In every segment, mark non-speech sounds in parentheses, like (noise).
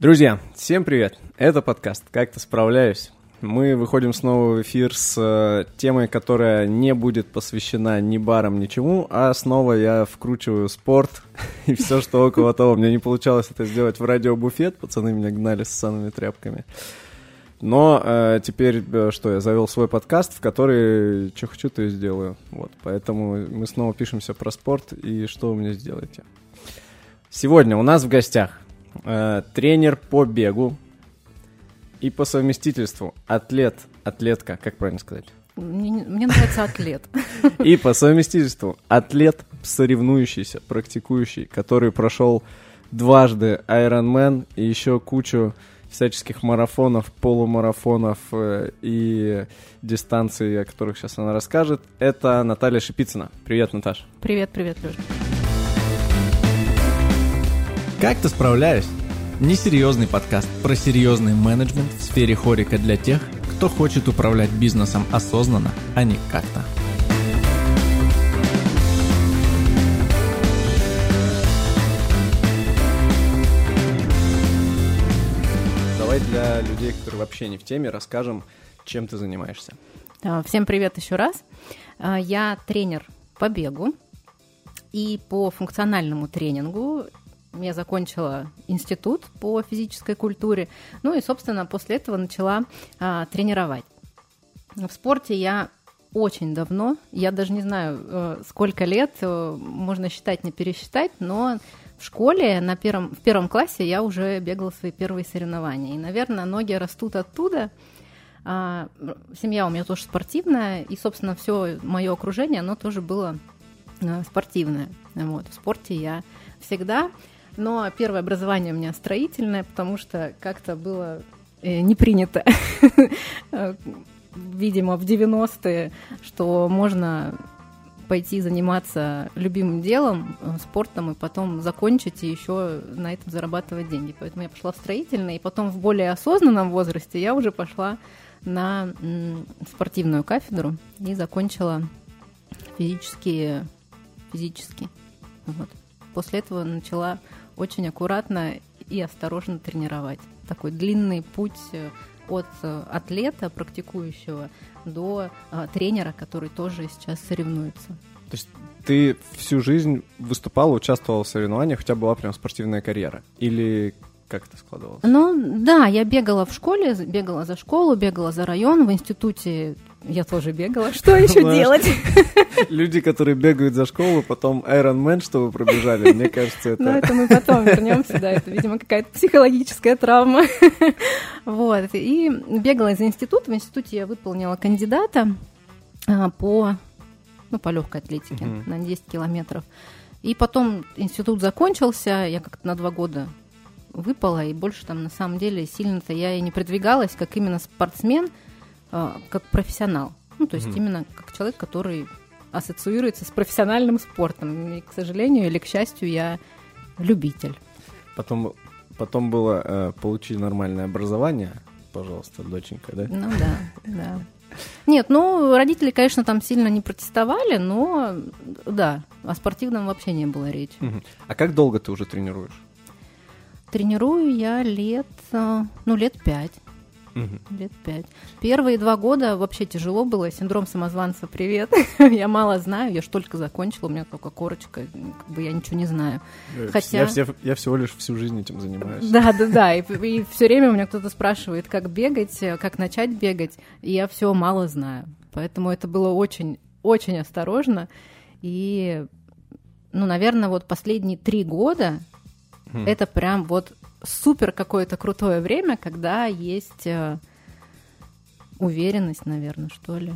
Друзья, всем привет! Это подкаст «Как-то справляюсь». Мы выходим снова в эфир с э, темой, которая не будет посвящена ни барам, ничему, а снова я вкручиваю спорт (laughs) и все, что около того. Мне не получалось это сделать в радиобуфет, пацаны меня гнали с санными тряпками. Но э, теперь э, что, я завел свой подкаст, в который что хочу, то и сделаю. Вот, поэтому мы снова пишемся про спорт и что вы мне сделаете. Сегодня у нас в гостях э, тренер по бегу и по совместительству атлет, атлетка, как правильно сказать? Мне, мне нравится атлет. И по совместительству атлет, соревнующийся, практикующий, который прошел дважды Ironman и еще кучу всяческих марафонов, полумарафонов э, и дистанций, о которых сейчас она расскажет. Это Наталья Шипицына. Привет, Наташа. Привет, привет, Леша. Как-то справляюсь. Несерьезный подкаст про серьезный менеджмент в сфере хорика для тех, кто хочет управлять бизнесом осознанно, а не как-то. Давай для людей, которые вообще не в теме, расскажем, чем ты занимаешься. А, Всем привет еще раз. А, Я тренер по бегу и по функциональному тренингу. Я закончила институт по физической культуре. Ну и, собственно, после этого начала а, тренировать. В спорте я очень давно, я даже не знаю, э, сколько лет, э, можно считать, не пересчитать, но в школе на первом, в первом классе я уже бегала свои первые соревнования. И, наверное, ноги растут оттуда. А, семья у меня тоже спортивная, и, собственно, все мое окружение, оно тоже было э, спортивное. Вот, в спорте я всегда. Но первое образование у меня строительное, потому что как-то было э, не принято, (laughs) видимо, в 90-е, что можно пойти заниматься любимым делом, э, спортом, и потом закончить и еще на этом зарабатывать деньги. Поэтому я пошла в строительное, и потом в более осознанном возрасте я уже пошла на спортивную кафедру и закончила физические, физически. Вот. После этого начала очень аккуратно и осторожно тренировать. Такой длинный путь э, от э, атлета, практикующего, до э, тренера, который тоже сейчас соревнуется. То есть ты всю жизнь выступала, участвовала в соревнованиях, у тебя была прям спортивная карьера? Или как это складывалось? Ну, да, я бегала в школе, бегала за школу, бегала за район, в институте я тоже бегала. Что (laughs) еще делать? (laughs) Люди, которые бегают за школу, потом Iron Man, что вы пробежали, мне кажется, Ну, это... это мы потом вернемся, да, это, видимо, какая-то психологическая травма. (laughs) Вот, и бегала из института. В институте я выполнила кандидата а, по, ну, по легкой атлетике на 10 километров. И потом институт закончился, я как-то на два года выпала, и больше там на самом деле сильно-то я и не продвигалась, как именно спортсмен, а, как профессионал. Ну, то есть Мгм. именно как человек, который ассоциируется с профессиональным спортом. И, к сожалению или к счастью, я любитель. Потом, потом было э, получи нормальное образование, пожалуйста, доченька, да? Ну да, да. Нет, ну, родители, конечно, там сильно не протестовали, но да, о спортивном вообще не было речи. А как долго ты уже тренируешь? Тренирую я лет, э, ну, лет пять. Мгм. Лет пять. Первые два года вообще тяжело было. Синдром самозванца, привет. (laughs) я мало знаю, я ж только закончила, у меня только корочка, как бы я ничего не знаю. Э, Хотя- Я, все- я всего лишь всю жизнь этим занимаюсь. Да, да, да. И, все время у меня кто-то спрашивает, как бегать, э, как начать бегать, и я все мало знаю. Поэтому это было очень, очень осторожно. И, ну, наверное, вот последние три года Мгм. это прям вот супер какое-то крутое время, когда есть э, уверенность, наверное, что ли.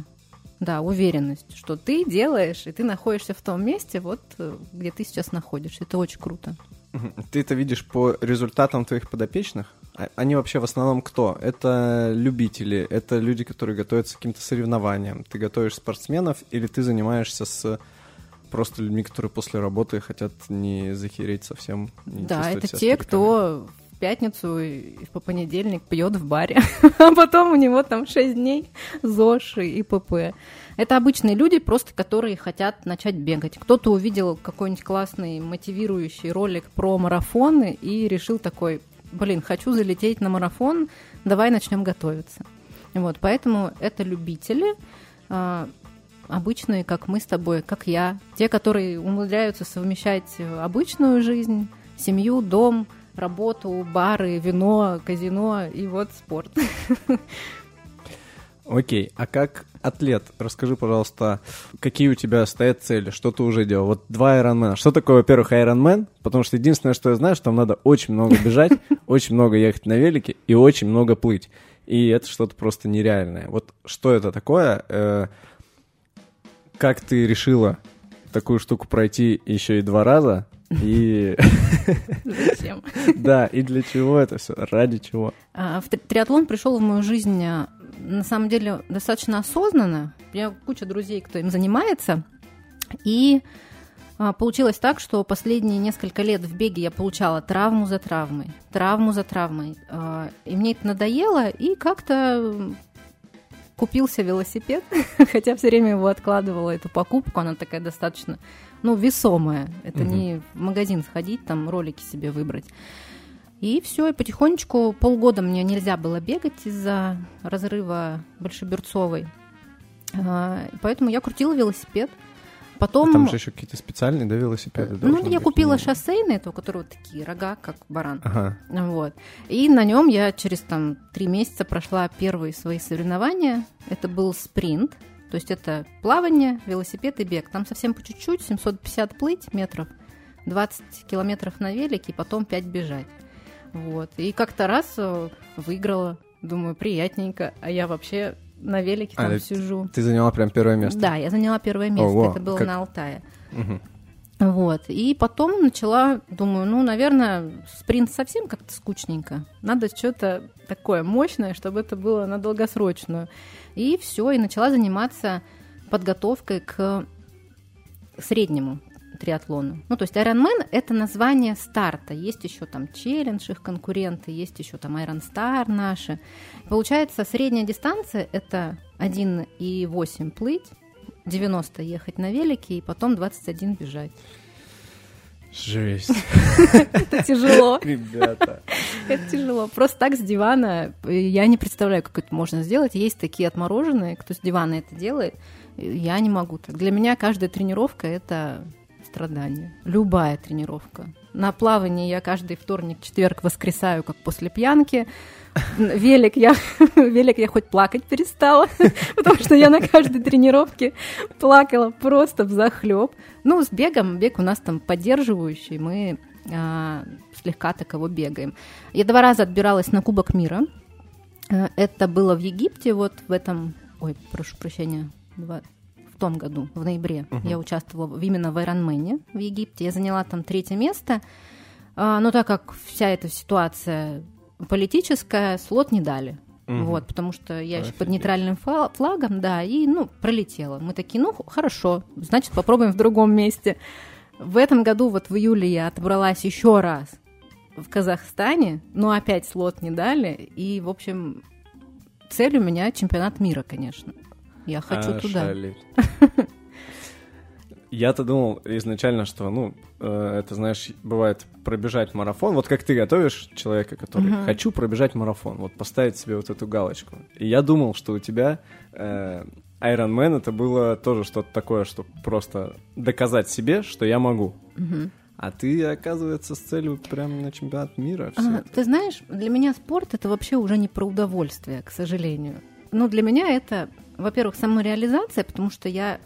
Да, уверенность, что ты делаешь, и ты находишься в том месте, вот э, где ты сейчас находишься. Это очень круто. Ты это видишь по результатам твоих подопечных? А- Они вообще в основном кто? Это любители, это люди, которые готовятся к каким-то соревнованиям. Ты готовишь спортсменов или ты занимаешься с просто людьми, которые после работы хотят не захереть совсем? не Да, это те, стариками? кто в пятницу и по понедельник пьет в баре, (laughs) а потом у него там 6 дней ЗОЖ и ПП. Это обычные люди, просто которые хотят начать бегать. Кто-то увидел какой-нибудь классный мотивирующий ролик про марафоны и решил такой, блин, хочу залететь на марафон, давай начнем готовиться. Вот, поэтому это любители, а, обычные, как мы с тобой, как я, те, которые умудряются совмещать обычную жизнь, семью, дом, работу, бары, вино, казино и вот спорт. (laughs) Окей, а как атлет, расскажи, пожалуйста, какие у тебя стоят цели, что ты уже делал? Вот два Ironman. Что такое, во-первых, Ironman? Потому что единственное, что я знаю, что там надо очень много бежать, (laughs) очень много ехать на велике и очень много плыть. И это что-то просто нереальное. Вот что это такое? Э, как ты решила такую штуку пройти еще и два раза? И... Зачем? (laughs) Да, и для чего это все? Ради чего? А, триатлон пришел в мою жизнь а, на самом деле достаточно осознанно. У меня куча друзей, кто им занимается. И а, получилось так, что последние несколько лет в беге я получала травму за травмой, травму за травмой. А, и мне это надоело, и как-то купился велосипед, (laughs) хотя все время его откладывала, эту покупку, она такая достаточно, ну, весомая. Это угу. не в магазин сходить, там ролики себе выбрать. И все, и потихонечку полгода мне нельзя было бегать из-за разрыва Большеберцовой. А, поэтому я крутила велосипед. Потом... А там же еще какие-то специальные, да, велосипеды? Ну, я купила не... шоссейные, то, которые вот такие рога, как баран. Ага. Вот. И на нем я через там три месяца прошла первые свои соревнования. Это был спринт, то есть это плавание, велосипед и бег. Там совсем по чуть-чуть, 750 плыть метров, 20 километров на велике, и потом 5 бежать. Вот. И как-то раз э, выиграла. Думаю, приятненько. А я вообще на велике там а, сижу. Ты заняла прям первое место? Да, я заняла первое место. Ого, Это было как... на Алтае. Угу. Вот. И потом начала, думаю, ну, наверное, спринт совсем как-то скучненько. Надо что-то такое мощное, чтобы это было на долгосрочную. И все, и начала заниматься подготовкой к среднему триатлону. Ну, то есть Ironman — это название старта. Есть еще там челлендж, их конкуренты, есть еще там Iron Star наши. Получается, средняя дистанция — это 1,8 плыть, 90 ехать на велике и потом 21 бежать. Жесть. Это тяжело. (laughs) Ребята. Это тяжело. Просто так с дивана я не представляю, как это можно сделать. Есть такие отмороженные, кто с дивана это делает. Я не могу так. Для меня каждая тренировка — это страдания. Любая тренировка. На плавании я каждый вторник, четверг воскресаю, как после пьянки. Велик я, (laughs) велик я хоть плакать перестала, (laughs) потому что я на каждой тренировке плакала просто в захлеб. Ну, с бегом, бег у нас там поддерживающий, мы а, слегка таково бегаем. Я два раза отбиралась на Кубок мира. Э, это было в Египте, вот в этом, ой, прошу прощения, два, том году, в ноябре, uh-huh. я участвовала именно в Ironman в Египте. Я заняла там третье место. А, но так как вся эта ситуация политическая, слот не дали. Угу. Вот, потому что я Офигеть. еще под нейтральным флагом, да, и, ну, пролетела. Мы такие, ну, хорошо, значит, попробуем в другом месте. В этом году, вот в июле, я отобралась еще раз в Казахстане, но опять слот не дали, и, в общем, цель у меня чемпионат мира, конечно. Я хочу а, туда. Я-то думал изначально, что, ну, э, это, знаешь, бывает пробежать марафон. Вот как ты готовишь человека, который uh-huh. хочу пробежать марафон, вот поставить себе вот эту галочку. И я думал, что у тебя э, Iron Man это было тоже что-то такое, что просто доказать себе, что я могу. Uh-huh. А ты, оказывается, с целью прям на чемпионат мира. А, ты знаешь, для меня спорт это вообще уже не про удовольствие, к сожалению. Ну, для меня это во-первых, самореализация, потому что я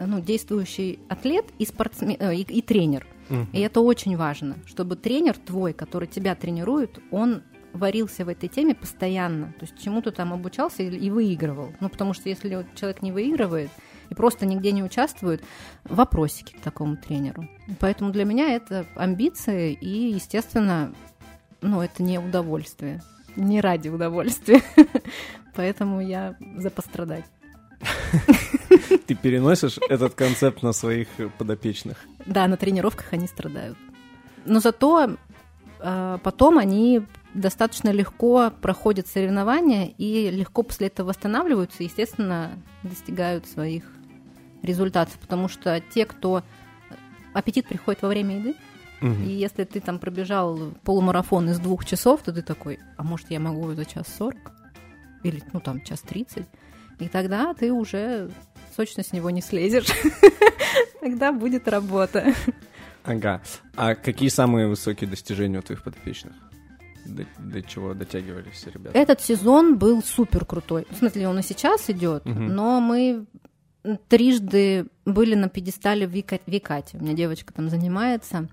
ну, действующий атлет и, спортсмен, э, и, и тренер. Угу. И это очень важно, чтобы тренер твой, который тебя тренирует, он варился в этой теме постоянно. То есть чему-то там обучался и, и выигрывал. Ну, потому что если человек не выигрывает и просто нигде не участвует, вопросики к такому тренеру. Поэтому для меня это амбиции и, естественно, ну, это не удовольствие. Не ради удовольствия. (laughs) Поэтому я за пострадать. Ты переносишь этот концепт на своих подопечных? Да, на тренировках они страдают. Но зато э, потом они достаточно легко проходят соревнования и легко после этого восстанавливаются и, естественно, достигают своих результатов. Потому что те, кто... Аппетит приходит во время еды, Угу. И если ты там пробежал полумарафон из двух часов, то ты такой, а может я могу за час сорок? Или, ну, там, час тридцать? И тогда ты уже точно с него не слезешь. (laughs) Тогда будет работа. Ага. А какие самые высокие достижения у твоих подопечных? До, до чего дотягивались ребята? Этот сезон был супер крутой. В смысле, он и сейчас идет, угу. но мы трижды были на пьедестале в Викате. У меня девочка там занимается.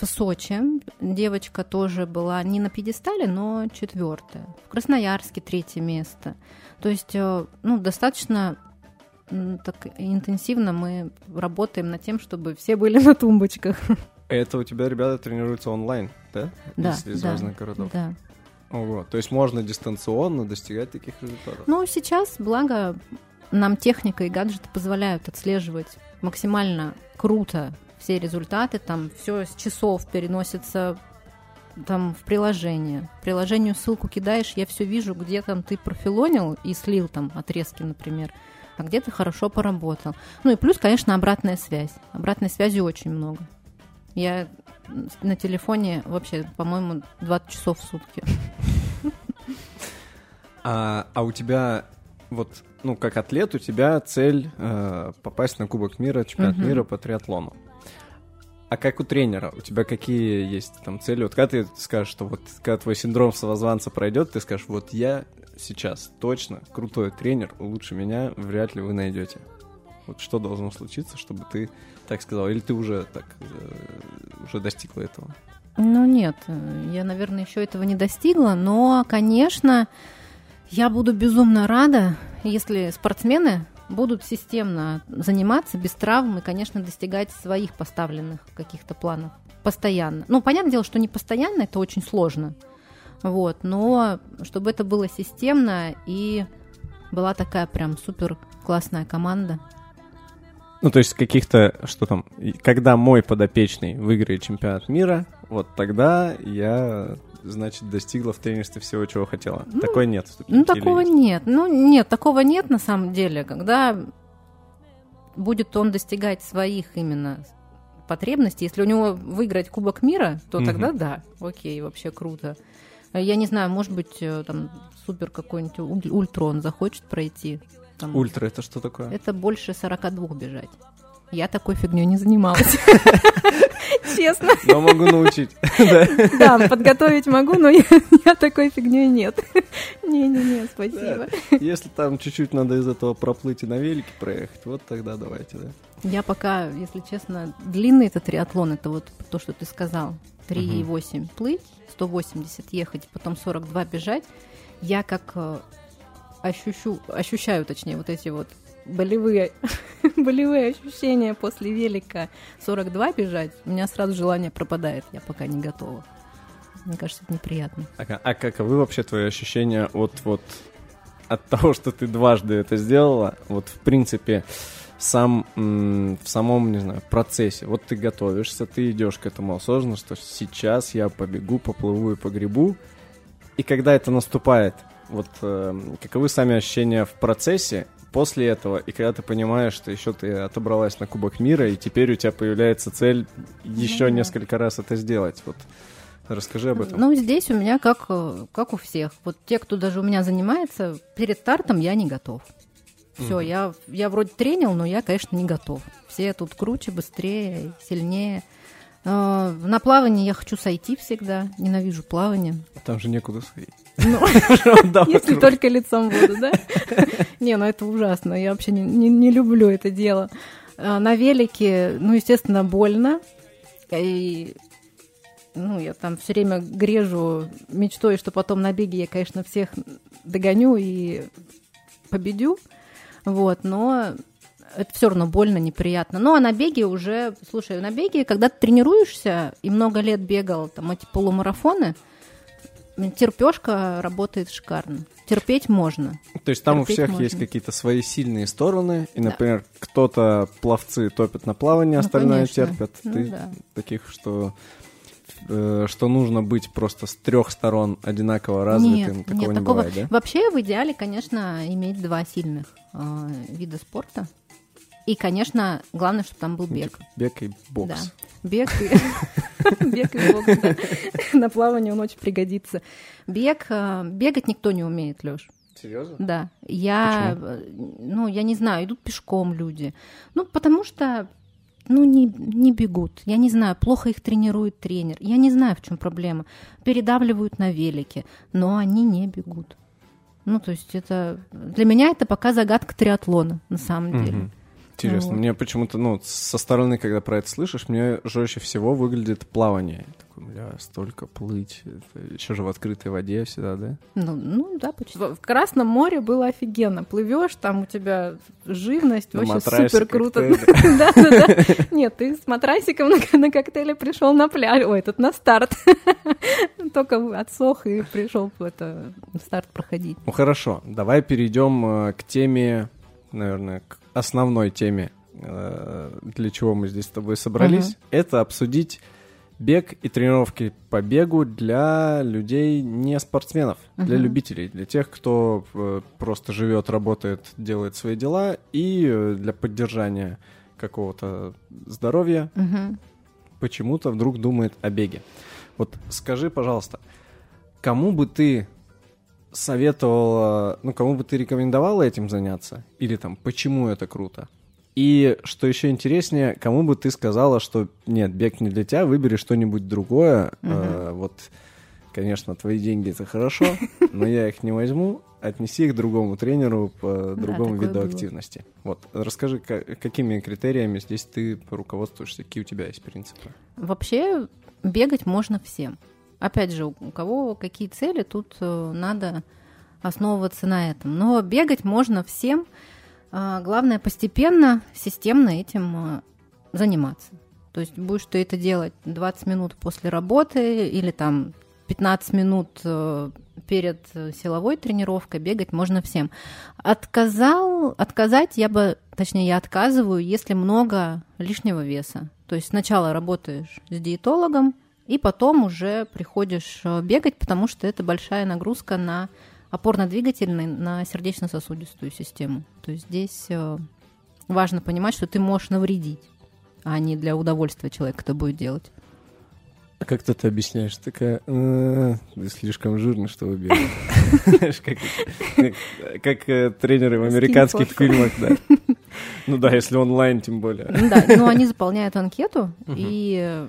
В Сочи девочка тоже была не на пьедестале, но четвертая. В Красноярске третье место. То есть, э, ну, достаточно так интенсивно мы работаем над тем, чтобы все были (laughs) на тумбочках. Это у тебя ребята тренируются онлайн, да? Да. Из, из да, разных городов. Да. Ого. То есть можно дистанционно достигать таких результатов? Ну, сейчас, благо, нам техника и гаджеты позволяют отслеживать максимально круто все результаты, там все с часов переносится там в приложение. Приложению ссылку кидаешь, я все вижу, где там ты профилонил и слил там отрезки, например, а где ты хорошо поработал. Ну и плюс, конечно, обратная связь. Обратной связи очень много. Я на телефоне вообще, по-моему, 20 часов в сутки. А, а у тебя вот, ну, как атлет, у тебя цель э, попасть на Кубок мира, чемпионат uh-huh. мира по триатлону. А как у тренера? У тебя какие есть там цели? Вот когда ты скажешь, что вот когда твой синдром самозванца пройдет, ты скажешь, вот я сейчас точно крутой тренер, лучше меня вряд ли вы найдете. Вот что должно случиться, чтобы ты так сказал? Или ты уже так э, уже достигла этого? Ну нет, я, наверное, еще этого не достигла, но, конечно, я буду безумно рада, если спортсмены будут системно заниматься без травм и, конечно, достигать своих поставленных каких-то планов постоянно. Ну, понятное дело, что не постоянно, это очень сложно. Вот, но чтобы это было системно и была такая прям супер классная команда. Ну, то есть каких-то, что там, когда мой подопечный выиграет чемпионат мира, вот тогда я значит, достигла в тренерстве всего, чего хотела. Ну, Такой нет. Ну, такого есть? нет. Ну, нет, такого нет на самом деле. Когда будет он достигать своих именно потребностей, если у него выиграть Кубок мира, то угу. тогда да, окей, вообще круто. Я не знаю, может быть, э, там супер какой-нибудь ультрон захочет пройти. Там, Ультра это что такое? Это больше 42 бежать. Я такой фигней не занималась. (laughs) Честно. Но могу научить. (laughs) Да, подготовить могу, но я такой фигней нет. (laughs) Не-не-не, спасибо. Если там чуть-чуть надо из этого проплыть и на велике проехать, вот тогда давайте, да. Я пока, если честно, длинный этот триатлон, это вот то, что ты сказал. 3,8 плыть, 180 ехать, потом 42 бежать. Я как э, ощущу, ощущаю, точнее, вот эти вот болевые, (laughs) болевые ощущения после велика 42 бежать, у меня сразу желание пропадает, я пока не готова. Мне кажется, это неприятно. А, а каковы вообще твои ощущения от вот от того, что ты дважды это сделала? Вот в принципе сам в самом, не знаю, процессе. Вот ты готовишься, ты идешь к этому осознанно, что сейчас я побегу, поплыву и погребу. И когда это наступает, вот э, каковы сами ощущения в процессе после этого, и когда ты понимаешь, что еще ты отобралась на Кубок мира, и теперь у тебя появляется цель еще ну, несколько раз это сделать. Вот расскажи об этом. Ну, здесь у меня как, э, как у всех. Вот те, кто даже у меня занимается, перед стартом я не готов. Все, mm. я, я вроде тренил, но я, конечно, не готов. Все тут круче, быстрее, сильнее. А, на плавание я хочу сойти всегда. Ненавижу плавание. Там же некуда сходить. Ну, (laughs) если только лицом буду, да? (laughs) Не, ну это ужасно. Я вообще не люблю это дело. А, на велике, ну, естественно, больно. И ну, я там все время грежу мечтой, что потом на беге я, конечно, всех догоню и победю. Вот, но это все равно больно, неприятно. Ну, а на беге уже, слушай, на беге, когда ты тренируешься и много лет бегал там эти полумарафоны, терпешка работает шикарно. Терпеть можно. То есть там Терпеть у всех можно. есть какие-то свои сильные стороны, и, например, да. кто-то пловцы топят на плавание, ну, остальное конечно. терпят. Ну, Ты да. таких, что э, что нужно быть просто с трех сторон одинаково развитым, нет, такого нет, не такого... бывает, да? Вообще в идеале, конечно, иметь два сильных э, вида спорта. И, конечно, главное, чтобы там был бег. Бег и бокс. Да. Бег и... (laughs) Бег и да. На плавание он очень пригодится. Бег, э, бегать никто не умеет, Лёш. Серьезно? Да. Я, э, ну, я не знаю, идут пешком люди. Ну, потому что ну, не, не бегут. Я не знаю, плохо их тренирует тренер. Я не знаю, в чем проблема. Передавливают на велике, но они не бегут. Ну, то есть это... Для меня это пока загадка триатлона, на самом деле. Мгм. Интересно, Вот. мне почему-то, ну, со стороны, когда про это слышишь, мне жестче всего выглядит плавание. Такой, бля, столько плыть, еще же в открытой воде всегда, да? Ну, ну да, почти. В Красном море было офигенно. Плывешь, там у тебя живность, На вообще супер круто. Да, да, да. Нет, ты с матрасиком на, коктейле пришел на пляж. Ой, тут на старт. (laughs) Только отсох и пришел это старт проходить. Ну хорошо, давай перейдем э, к теме, наверное, к основной теме, э, для чего мы здесь с тобой собрались. Мгм. Это обсудить бег и тренировки по бегу для людей не спортсменов, для Мгм. любителей, для тех, кто э, просто живет, работает, делает свои дела и э, для поддержания какого-то здоровья Мгм. почему-то вдруг думает о беге. Вот скажи, пожалуйста, кому бы ты советовала, ну, кому бы ты рекомендовала этим заняться? Или там, почему это круто? И, что еще интереснее, кому бы ты сказала, что нет, бег не для тебя, выбери что-нибудь другое. Э, вот, конечно, твои деньги это хорошо, но я их не возьму. Отнеси их другому тренеру по другому такое виду было. активности. Вот, расскажи, ка- какими критериями здесь ты руководствуешься, какие у тебя есть принципы? Вообще бегать можно всем. Опять же, у кого какие цели, тут э, надо основываться на этом. Но бегать можно всем. А, Главное постепенно, системно этим э, заниматься. То есть будешь ты это делать 20 минут после работы или там 15 минут э, перед силовой тренировкой, бегать можно всем. Отказал, отказать я бы, точнее, я отказываю, если много лишнего веса. То есть сначала работаешь с диетологом, и потом уже приходишь э, бегать, потому что это большая нагрузка на опорно-двигательный, на сердечно-сосудистую систему. То есть здесь э, важно понимать, что ты можешь навредить, а не для удовольствия человека это будет делать. А как ты это объясняешь? Такая, «Э, ты слишком жирный, чтобы бегать. (laughs) Знаешь, как тренеры в американских фильмах, да. (laughs) Ну да, если онлайн, тем более. Ну Да, но они заполняют анкету, и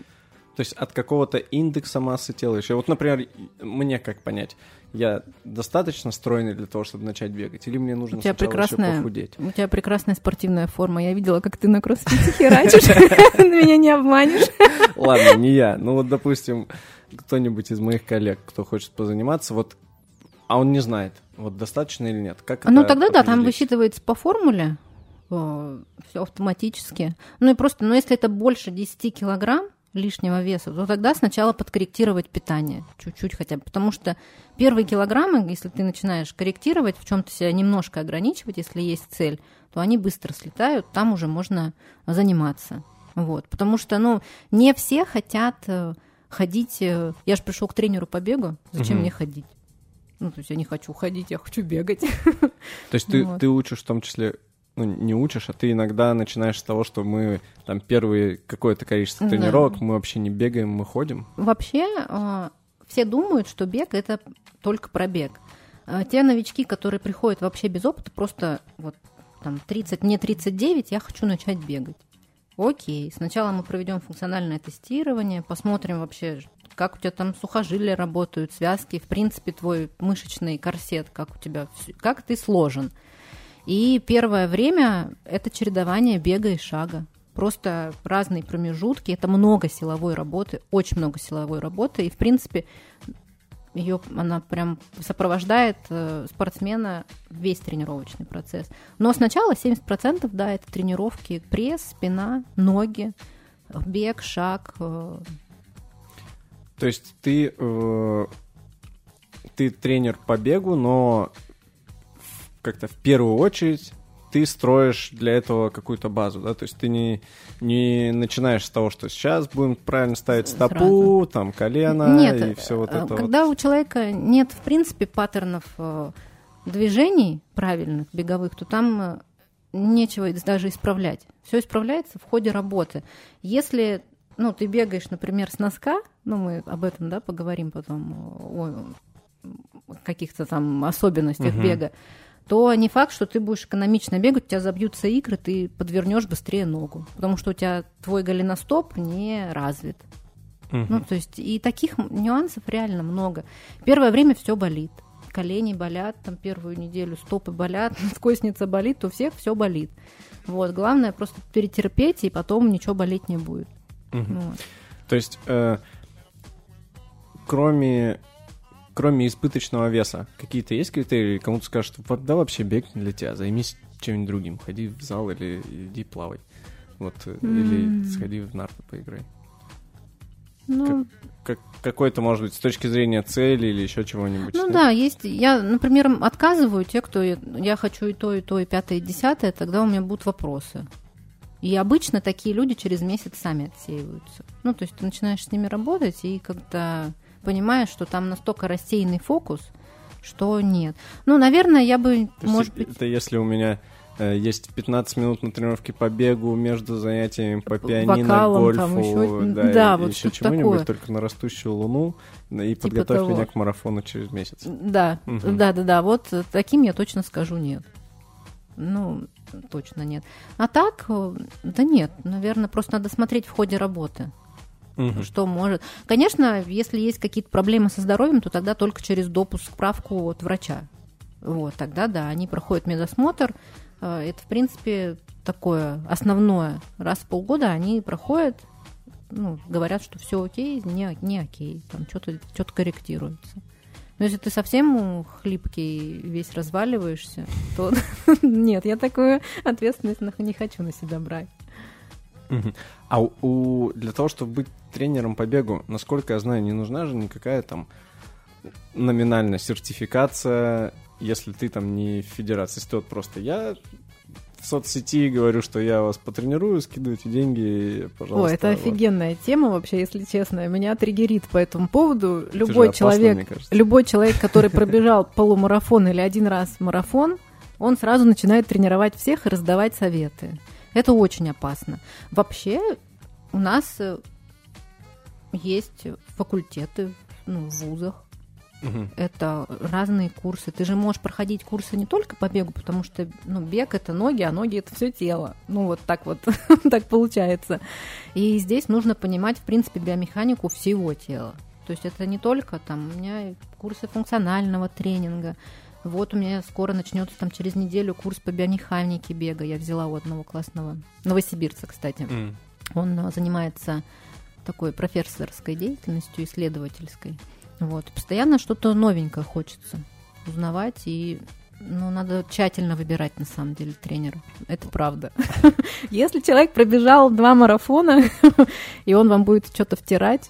То есть от какого-то индекса массы тела еще. Вот, например, мне как понять, я достаточно стройный для того, чтобы начать бегать, или мне нужно У тебя сначала еще прекрасная- похудеть? у тебя прекрасная спортивная форма. Я видела, как ты на кроссфите херачишь. (laughs) Меня не обманешь. Ладно, не я. Ну вот, допустим, кто-нибудь из моих коллег, кто хочет позаниматься, вот, а он не знает, вот достаточно или нет. Как Ну тогда да, там высчитывается по формуле, все автоматически. Ну и просто, ну если это больше 10 килограмм лишнего веса, то тогда сначала подкорректировать питание чуть-чуть хотя бы, потому что первые килограммы, если ты начинаешь корректировать, в чем-то себя немножко ограничивать, если есть цель, то они быстро слетают, там уже можно заниматься. Вот, потому что, ну, не все хотят э, ходить. э, Я же пришел к тренеру по бегу, зачем Мгм. мне ходить? Ну, то есть я не хочу ходить, я хочу бегать. То есть ты, (laughs) Вот. ты учишь в том числе, ну, не учишь, а ты иногда начинаешь с того, что мы там первые какое-то количество Да. тренировок, мы вообще не бегаем, мы ходим. Вообще, э, все думают, что бег это только про бег. А Те новички, которые приходят вообще без опыта, просто вот там 30, мне 39, я хочу начать бегать. Окей, сначала мы проведем функциональное тестирование, посмотрим вообще, как у тебя там сухожилия работают, связки, в принципе, твой мышечный корсет, как у тебя, как ты сложен. И первое время это чередование бега и шага. Просто разные промежутки, это много силовой работы, очень много силовой работы, и в принципе ее она прям сопровождает э, спортсмена весь тренировочный процесс. Но сначала 70% да, это тренировки пресс, спина, ноги, бег, шаг. э, То есть ты, э, ты тренер по бегу, но как-то в первую очередь ты строишь для этого какую-то базу, да? То есть ты не, не начинаешь с того, что сейчас будем правильно ставить стопу, там колено Нет, и все вот э, это когда вот. у человека нет, в принципе, паттернов э, движений правильных, беговых, то там э, нечего даже исправлять. Все исправляется в ходе работы. Если ну, ты бегаешь, например, с носка, ну, мы об этом, да, поговорим потом, о каких-то там особенностях угу. бега, то не факт, что ты будешь экономично бегать, у тебя забьются икры, ты подвернешь быстрее ногу, потому что у тебя твой голеностоп не развит. Угу. Ну, то есть, и таких нюансов реально много. Первое время все болит. Колени болят, там первую неделю стопы болят, (laughs) скосница болит, у всех все болит. Вот, главное просто перетерпеть, и потом ничего болеть не будет. Угу. Вот. То есть, э, кроме кроме избыточного веса, какие-то есть критерии? Кому-то скажут, вот да вообще бег не для тебя, займись чем-нибудь другим, ходи в зал или иди плавай. Вот, mm. или сходи в нарты поиграй. Ну, как, как, какой-то, может быть, с точки зрения цели или еще чего-нибудь. Ну да? да, есть. Я, например, отказываю те, кто я, я хочу и то, и то, и пятое, и десятое, тогда у меня будут вопросы. И обычно такие люди через месяц сами отсеиваются. Ну, то есть ты начинаешь с ними работать, и когда понимаешь, что там настолько рассеянный фокус, что нет. Ну, наверное, я бы, То может быть... Это если у меня э, есть 15 минут на тренировке по бегу между занятиями по пианино, Вокалом, гольфу, там еще, да, да вот еще чему-нибудь, только на растущую луну, и типа подготовь того. меня к марафону через месяц. Да, угу. да, да, да, вот таким я точно скажу нет. Ну, точно нет. А так, э, да нет, наверное, просто надо смотреть в ходе работы угу. что может. Конечно, если есть какие-то проблемы со здоровьем, то тогда только через допуск справку от врача. Вот, тогда да, они проходят медосмотр. Э, это, в принципе, такое основное. Раз в полгода они проходят, ну, говорят, что все окей, не, не окей, там что-то что корректируется. Но если ты совсем хлипкий, весь разваливаешься, то (laughs) нет, я такую ответственность не хочу на себя брать. А у, для того, чтобы быть тренером по бегу, насколько я знаю, не нужна же никакая там номинальная сертификация, если ты там не в федерации. Если ты вот просто я в соцсети говорю, что я вас потренирую, скидывайте деньги, пожалуйста. О, это офигенная тема вообще, если честно. Меня триггерит по этому поводу. Любой человек, любой человек, который (laughs) пробежал полумарафон или один раз марафон, он сразу начинает тренировать всех и раздавать советы. Это очень опасно. Вообще у нас э, есть факультеты ну, в вузах. Угу. Это разные курсы. Ты же можешь проходить курсы не только по бегу, потому что ну, бег это ноги, а ноги это все тело. Ну, вот так вот (laughs) так получается. И здесь нужно понимать, в принципе, биомеханику всего тела. То есть это не только там, у меня курсы функционального тренинга, вот у меня скоро начнется там через неделю курс по биомеханике бега. Я взяла у одного классного новосибирца, кстати. Mm. Он а, занимается такой профессорской деятельностью, исследовательской. Вот. Постоянно что-то новенькое хочется узнавать, и ну, надо тщательно выбирать, на самом деле, тренера. Это правда. (laughs) Если человек пробежал два марафона, (laughs) и он вам будет что-то втирать,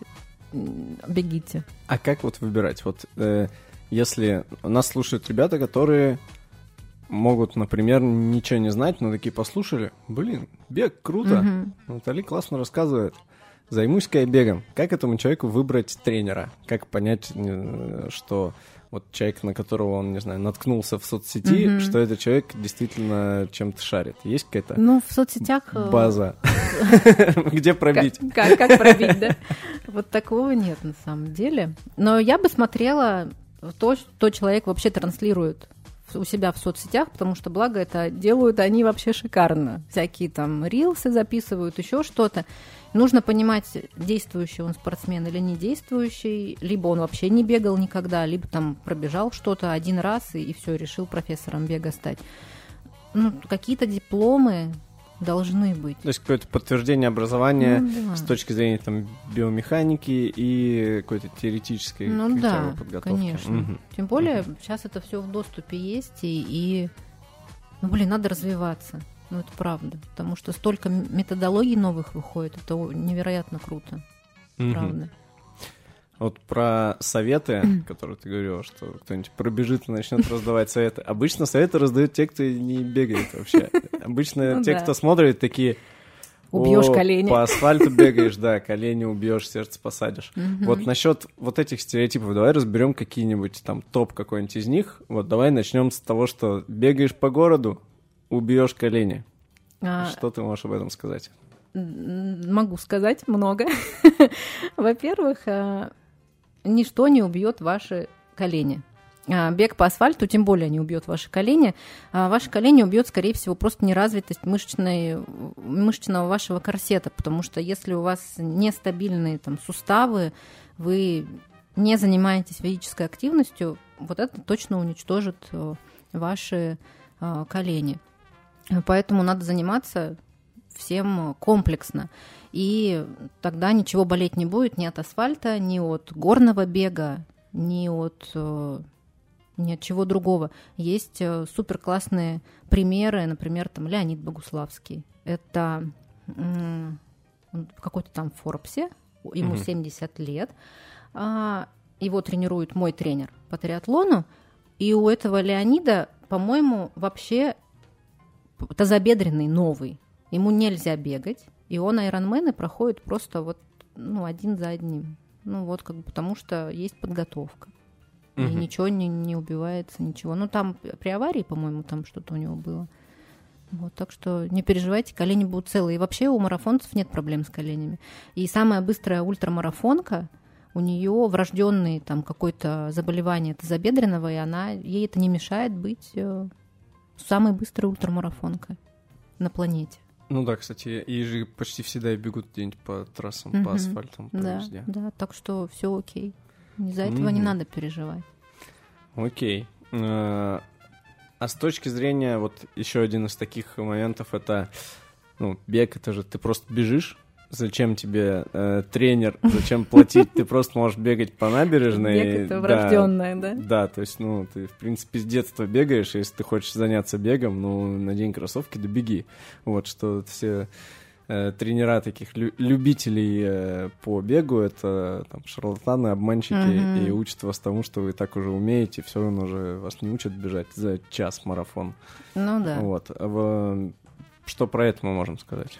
бегите. А как вот выбирать? Вот э, если нас слушают ребята, которые могут, например, ничего не знать, но такие послушали, блин, бег, круто, угу. Натали классно рассказывает. Займусь-ка я бегом. Как этому человеку выбрать тренера? Как понять, что вот человек, на которого он, не знаю, наткнулся в соцсети, mm что этот человек действительно чем-то шарит. Есть какая-то ну, в соцсетях э, база, (laughs) (laughs) где пробить? Как пробить, да? Вот такого нет на самом деле. Но я бы смотрела то, что человек вообще транслирует у себя в соцсетях, потому что, благо, это делают они вообще шикарно. Всякие там рилсы записывают, еще что-то. Нужно понимать, действующий он спортсмен или не действующий, либо он вообще не бегал никогда, либо там пробежал что-то один раз и, и все, решил профессором бега стать. Ну, какие-то дипломы, должны быть. То есть какое-то подтверждение образования ну, да. с точки зрения там биомеханики и какой-то теоретической ну, да, подготовки. конечно. Угу. Тем более угу. сейчас это все в доступе есть и, и ну блин, надо развиваться. Ну это правда, потому что столько методологий новых выходит, это невероятно круто, угу. правда. Вот про советы, которые ты говорил, что кто-нибудь пробежит и начнет раздавать советы. Обычно советы раздают те, кто не бегает вообще. Обычно ну, те, да. кто смотрит, такие... Убьешь колени. По асфальту бегаешь, да, колени убьешь, сердце посадишь. Вот насчет вот этих стереотипов, давай разберем какие-нибудь там топ какой-нибудь из них. Вот давай начнем с того, что бегаешь по городу, убьешь колени. А... Что ты можешь об этом сказать? Могу сказать много. (laughs) Во-первых, э, ничто не убьет ваши колени. А, бег по асфальту тем более не убьет ваши колени. А ваши колени убьет, скорее всего, просто неразвитость мышечной, мышечного вашего корсета, потому что если у вас нестабильные там, суставы, вы не занимаетесь физической активностью, вот это точно уничтожит э, ваши э, колени. Поэтому надо заниматься всем комплексно. И тогда ничего болеть не будет ни от асфальта, ни от горного бега, ни от э, ни от чего другого. Есть супер классные примеры, например, там Леонид Богуславский. Это в какой-то там Форбсе, ему mm 70 лет. А, его тренирует мой тренер по триатлону, и у этого Леонида, по-моему, вообще тазобедренный новый. Ему нельзя бегать, и он айронмены проходит просто вот ну, один за одним. Ну вот как бы потому что есть подготовка. Угу. И ничего не, не убивается, ничего. Ну там при аварии, по-моему, там что-то у него было. Вот, так что не переживайте, колени будут целые. И вообще у марафонцев нет проблем с коленями. И самая быстрая ультрамарафонка, у нее врожденный там какое-то заболевание тазобедренного, и она, ей это не мешает быть э, самой быстрой ультрамарафонкой на планете. Ну да, кстати, и же почти всегда бегут где-нибудь по трассам, угу. по асфальтам, по да, везде. Да, так что все окей. Из-за этого угу. не надо переживать. Окей. Э, а с точки зрения, вот еще один из таких моментов, это, ну, бег, это же ты просто бежишь, зачем тебе э, тренер, зачем платить, ты просто можешь бегать по набережной. Бег это врожденное, да, да? Да, то есть, ну, ты, в принципе, с детства бегаешь, если ты хочешь заняться бегом, ну, надень кроссовки, да беги. Вот, что все э, тренера таких лю- любителей э, по бегу, это там шарлатаны, обманщики, mm-hmm. и учат вас тому, что вы так уже умеете, все равно уже вас не учат бежать за час марафон. Ну да. Вот. А, что про это мы можем сказать?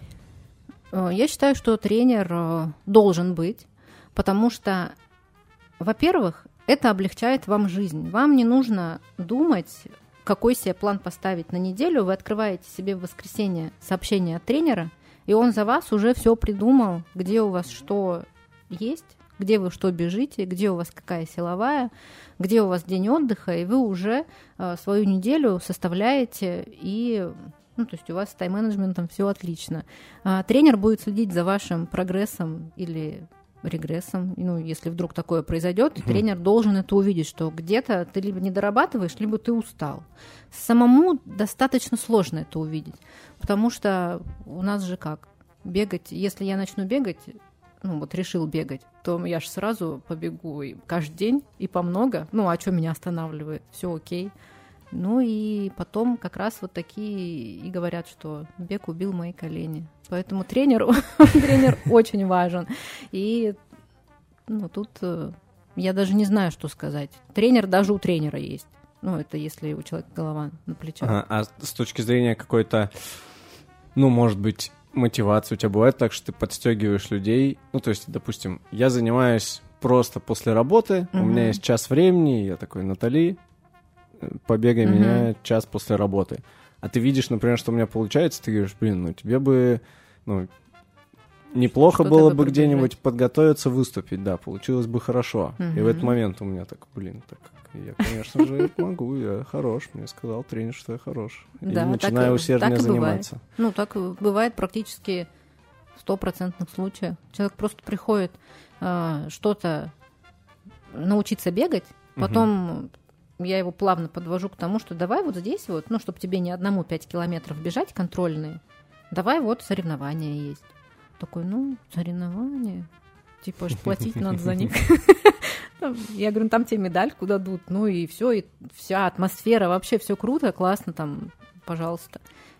Э, я считаю, что тренер э, должен быть, потому что, во-первых, это облегчает вам жизнь. Вам не нужно думать, какой себе план поставить на неделю. Вы открываете себе в воскресенье сообщение от тренера, и он за вас уже все придумал, где у вас что есть, где вы что бежите, где у вас какая силовая, где у вас день отдыха, и вы уже э, свою неделю составляете и ну, то есть у вас с тайм-менеджментом все отлично. А, тренер будет следить за вашим прогрессом или регрессом. Ну, если вдруг такое произойдет, mm. тренер должен это увидеть, что где-то ты либо не дорабатываешь, либо ты устал. Самому достаточно сложно это увидеть, потому что у нас же как? Бегать, если я начну бегать, ну вот решил бегать, то я же сразу побегу и каждый день и по много. Ну, а что меня останавливает? Все окей. Ну и потом как раз вот такие и говорят, что бег убил мои колени. Поэтому тренер, (laughs) тренер очень важен. И ну, тут э, я даже не знаю, что сказать. Тренер даже у тренера есть. Ну, это если у человека голова на плечах. А, а с точки зрения какой-то, ну, может быть, мотивации у тебя бывает так, что ты подстегиваешь людей. Ну, то есть, допустим, я занимаюсь просто после работы, угу. у меня есть час времени, я такой, Натали, побегай mm-hmm. меня час после работы. А ты видишь, например, что у меня получается, ты говоришь, блин, ну тебе бы, ну, неплохо что было бы где-нибудь подготовиться, выступить, да, получилось бы хорошо. Mm-hmm. И в этот момент у меня так, блин, так я, конечно же, могу, я хорош, мне сказал тренер, что я хорош. И да, начинаю так, усерднее так заниматься. Бывает. Ну, так бывает практически в стопроцентных случаях. Человек просто приходит э, что-то научиться бегать, потом угу я его плавно подвожу к тому, что давай вот здесь вот, ну, чтобы тебе не одному 5 километров бежать контрольные, давай вот соревнования есть. Такой, ну, соревнования, типа, платить надо за них. (laughs) Я говорю, «Ну, там тебе медальку дадут, ну и все, и вся атмосфера, вообще все круто, классно, там, пожалуйста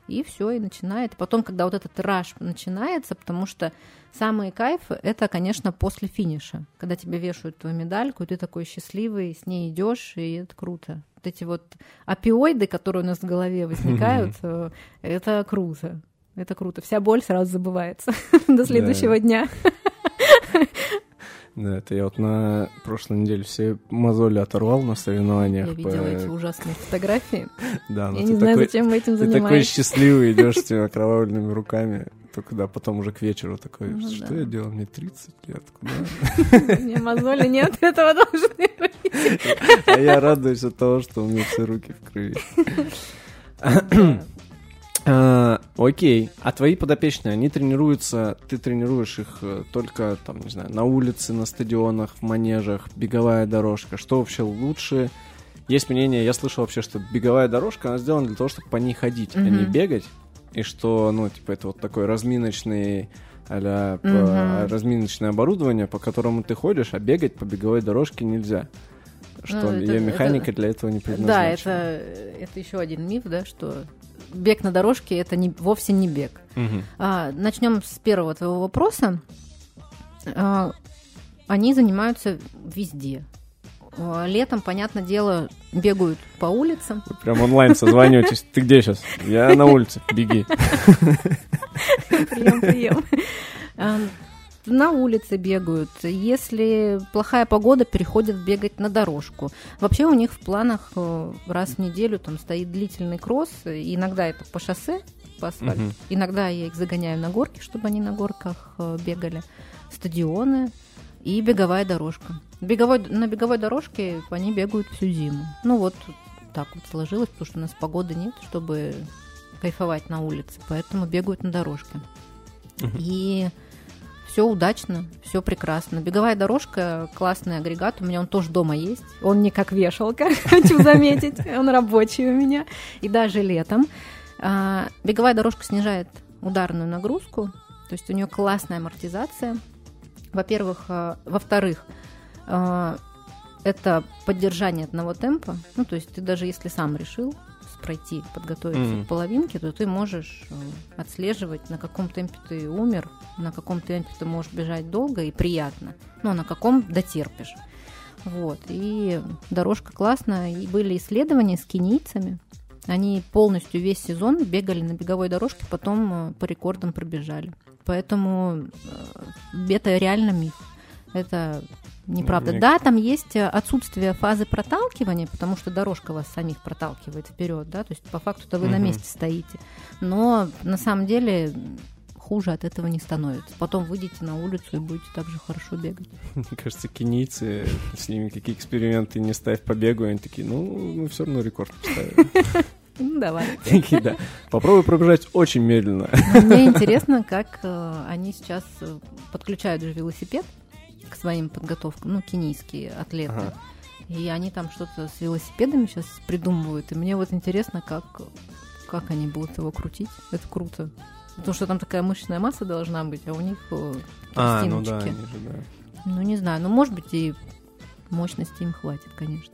и все, и начинает. И потом, когда вот этот раш начинается, потому что самый кайф — это, конечно, после финиша, когда тебе вешают твою медальку, и ты такой счастливый, с ней идешь, и это круто. Вот эти вот опиоиды, которые у нас в голове возникают, э, это круто. Это круто. Вся боль сразу забывается (laughs) до следующего дня. Да, это я вот на прошлой неделе все мозоли оторвал на соревнованиях. Я видела эти ужасные фотографии. Да, но Я не знаю, зачем вы этим занимаетесь. Ты такой счастливый, идешь с этими окровавленными руками. Только да, потом уже к вечеру такой, Ну что да. я делал, мне 30 лет, куда? (laughs) Меня мозоли нет, (laughs) этого должны быть. А я радуюсь от того, что у меня все руки в крови. (clears throat) А, Окей, а твои подопечные, они тренируются, ты тренируешь их э, только, там, не знаю, на улице, на стадионах, в манежах, беговая дорожка, что вообще лучше? Есть мнение, я слышал вообще, что беговая дорожка, она сделана для того, чтобы по ней ходить, а не бегать, и что, ну, типа, это вот такой разминочный а Мгм. разминочное оборудование, по которому ты ходишь, а бегать по беговой дорожке нельзя. Что Ну, это- ее механика это- для этого не Да, предназначена. это, это еще один миф, да, что бег на дорожке это не, вовсе не бег. Мгм. А, начнем с первого твоего вопроса. А, они занимаются везде. А, Летом, понятное дело, бегают по улицам. Вы прям онлайн созваниваетесь. Ты где сейчас? Я на улице. Беги. Прием, прием. А, На улице бегают. Если плохая погода, переходят бегать на дорожку. Вообще у них в планах э, раз в неделю там стоит длительный кросс. Иногда это по шоссе, по асфальту. Мгм. Иногда я их загоняю на горки, чтобы они на горках э, бегали. Стадионы и беговая дорожка. Беговой, на беговой дорожке они бегают всю зиму. Ну вот так вот сложилось, потому что у нас погоды нет, чтобы кайфовать на улице. Поэтому бегают на дорожке. Мгм. И все удачно, все прекрасно. Беговая дорожка, классный агрегат. У меня он тоже дома есть. Он не как вешалка, (laughs) хочу заметить. Он рабочий у меня. И даже летом. А, Беговая дорожка снижает ударную нагрузку. То есть у нее классная амортизация. Во-первых. а, Во-вторых, это поддержание одного темпа. Ну, то есть ты даже если сам решил пройти, подготовиться Мгм. к половинке, то ты можешь э, отслеживать, на каком темпе ты умер, на каком темпе ты можешь бежать долго и приятно, ну, а на каком дотерпишь. Вот. И дорожка классная. И были исследования с кенийцами. Они полностью весь сезон бегали на беговой дорожке, потом э, по рекордам пробежали. Поэтому э, это реально миф. Это неправда. Да, там есть э, отсутствие фазы проталкивания, потому что дорожка вас самих проталкивает вперед, да, то есть по факту-то вы на Мгм. месте стоите. Но на самом деле хуже от этого не становится. Потом выйдете на улицу и будете так же хорошо бегать. (laughs) Мне кажется, кенийцы, с ними какие эксперименты не ставь по бегу, они такие, ну, мы все равно рекорд поставим. (laughs) Ну, давай. (laughs) Такие, да. Попробуй пробежать очень медленно. Мне интересно, как э, они сейчас э, подключают же велосипед к своим подготовкам, ну, кенийские атлеты. Ага. И они там что-то с велосипедами сейчас придумывают. И мне вот интересно, как, как они будут его крутить. Это круто. Потому что там такая мышечная масса должна быть, а у них э, А, ну да, они же, да. Ну, не знаю. Ну, может быть, и мощности им хватит, конечно.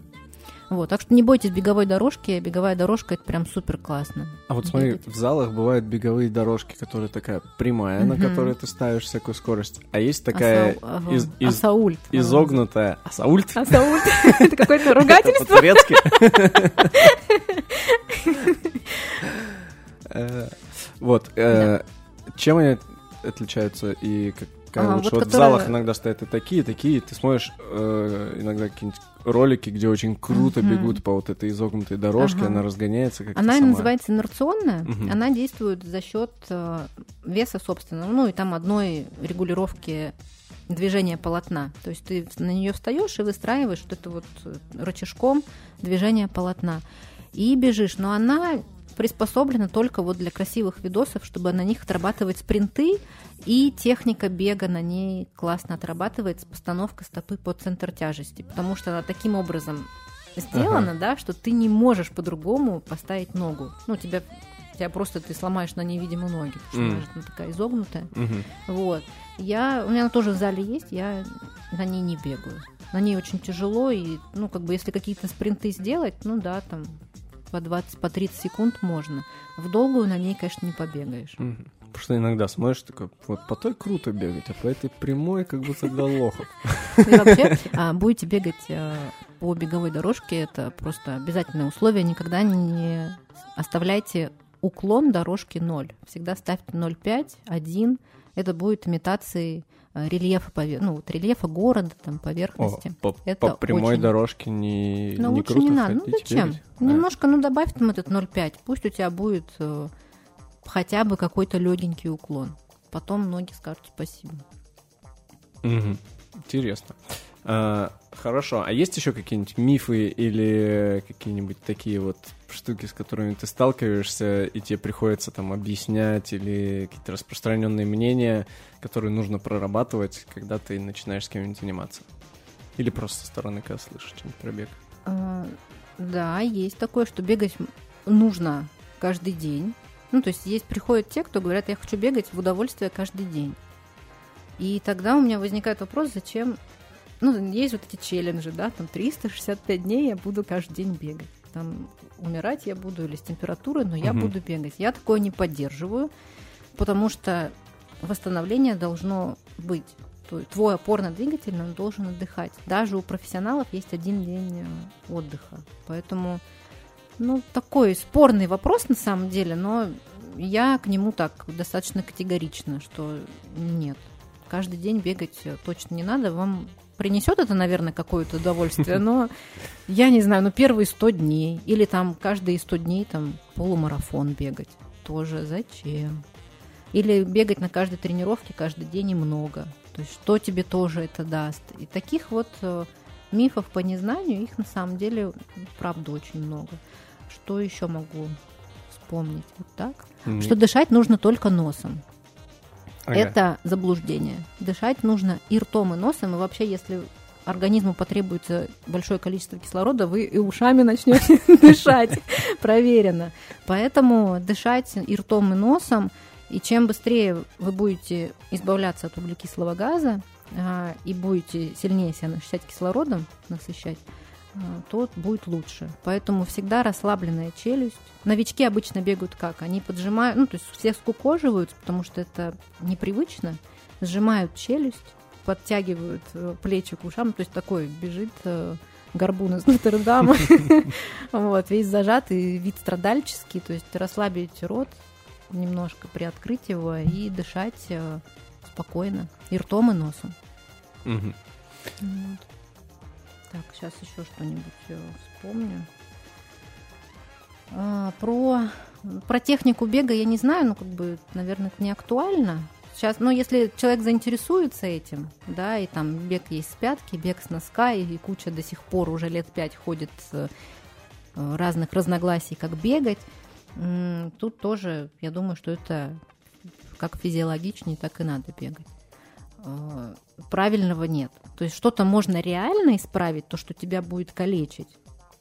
Вот, так что не бойтесь беговой дорожки. Беговая дорожка это прям супер классно. А вот смотри, Бегать. в залах бывают беговые дорожки, которые такая прямая, на Мгм. которой ты ставишь всякую скорость. А есть такая из- из- Асаульт. изогнутая... Асаульт? Асаульт. (laughs) Это какое-то ругательство. По-турецки? (laughs) Э, Вот. э, Чем они отличаются и как какая А, лучше? вот Вот в которая- залах иногда стоят и такие, и такие. Ты смотришь э, иногда какие-нибудь ролики, где очень круто Мгм. бегут по вот этой изогнутой дорожке, Ага. она разгоняется как-то Она сама. называется инерционная. Мгм. Она действует за счет э, веса собственного, ну и там одной регулировки движения полотна. То есть ты на нее встаешь и выстраиваешь вот это вот э, рычажком движение полотна. И бежишь. Но она приспособлена только вот для красивых видосов, чтобы на них отрабатывать спринты, и техника бега на ней классно отрабатывается, постановка стопы под центр тяжести, потому что она таким образом сделана, да, что ты не можешь по-другому поставить ногу. Ну, тебя, тебя просто ты сломаешь на невидимую ноги, потому что М. она же такая изогнутая. Мгм. Вот. Я, у меня она тоже в зале есть, я на ней не бегаю. На ней очень тяжело, и, ну, как бы, если какие-то спринты сделать, ну, да, там, по 20, по 30 секунд можно. В долгую на ней, конечно, не побегаешь. Мгм. Потому что иногда смотришь, такой, вот по той круто бегать, а по этой прямой как будто для лохов. (laughs) И вообще, а, будете бегать а, по беговой дорожке, это просто обязательное условие. Никогда не оставляйте уклон дорожки 0. Всегда ставьте 0,5, 1. Это будет имитацией рельефа, пове- ну, вот рельефа города, там, О, поверхности. по, Это по прямой очень- дорожке не, Ну, не лучше круто не надо. Ну, зачем? бегать? А, Немножко, ну, добавь там этот 0,5. Пусть у тебя будет э, хотя бы какой-то легенький уклон. потом ноги скажут спасибо. Угу. Интересно. А, хорошо. А есть еще какие-нибудь мифы или какие-нибудь такие вот штуки, с которыми ты сталкиваешься, и тебе приходится там объяснять, или какие-то распространенные мнения, которые нужно прорабатывать, когда ты начинаешь с кем-нибудь заниматься? Или просто со стороны, когда слышишь что-нибудь про? А, да, есть такое, что бегать нужно каждый день. Ну, то есть есть приходят те, кто говорят, я хочу бегать в удовольствие каждый день. И тогда у меня возникает вопрос, зачем... Ну, есть вот эти челленджи, да, там 365 дней я буду каждый день бегать. Там умирать я буду или с температурой, но я угу. буду бегать. Я такое не поддерживаю, потому что восстановление должно быть. Твой опорно-двигательный он должен отдыхать. Даже у профессионалов есть один день э, отдыха. Поэтому, ну, такой спорный вопрос на самом деле, но я к нему так достаточно категорично, что нет, каждый день бегать э, точно не надо. Вам принесет это, наверное, какое-то удовольствие, но я не знаю, ну первые 100 дней или там каждые 100 дней там полумарафон бегать. Тоже зачем? Или бегать на каждой тренировке каждый день и много. То есть что тебе тоже это даст? И таких вот э, мифов по незнанию, их на самом деле, правда, очень много. Что еще могу вспомнить? Вот так. Mm-hmm. Что дышать нужно только носом. Ага. Это заблуждение. Дышать нужно и ртом, и носом. И вообще, если организму потребуется большое количество кислорода, вы и ушами начнете (laughs) дышать. Проверено. Поэтому дышать и ртом, и носом. И чем быстрее вы будете избавляться от углекислого газа а, и будете сильнее себя насыщать кислородом, насыщать, а, то будет лучше. Поэтому всегда расслабленная челюсть. Новички обычно бегают как? Они поджимают, ну, то есть все скукоживаются, потому что это непривычно, сжимают челюсть, подтягивают э, плечи к ушам, то есть такой бежит э, горбун из (laughs) Нотр-Дама, (laughs) вот, весь зажатый, вид страдальческий, то есть расслабить рот, немножко приоткрыть его и дышать э, спокойно, и ртом, и носом. Так, сейчас еще что-нибудь э, вспомню. А, про, про технику бега я не знаю, ну, как бы, наверное, это не актуально. Сейчас, ну, если человек заинтересуется этим, да, и там бег есть с пятки, бег с носка, и куча до сих пор уже лет пять ходит э, разных разногласий, как бегать, тут тоже, я думаю, что это как физиологичнее, так и надо бегать. Э, правильного нет. То есть что-то можно реально исправить, то, что тебя будет калечить.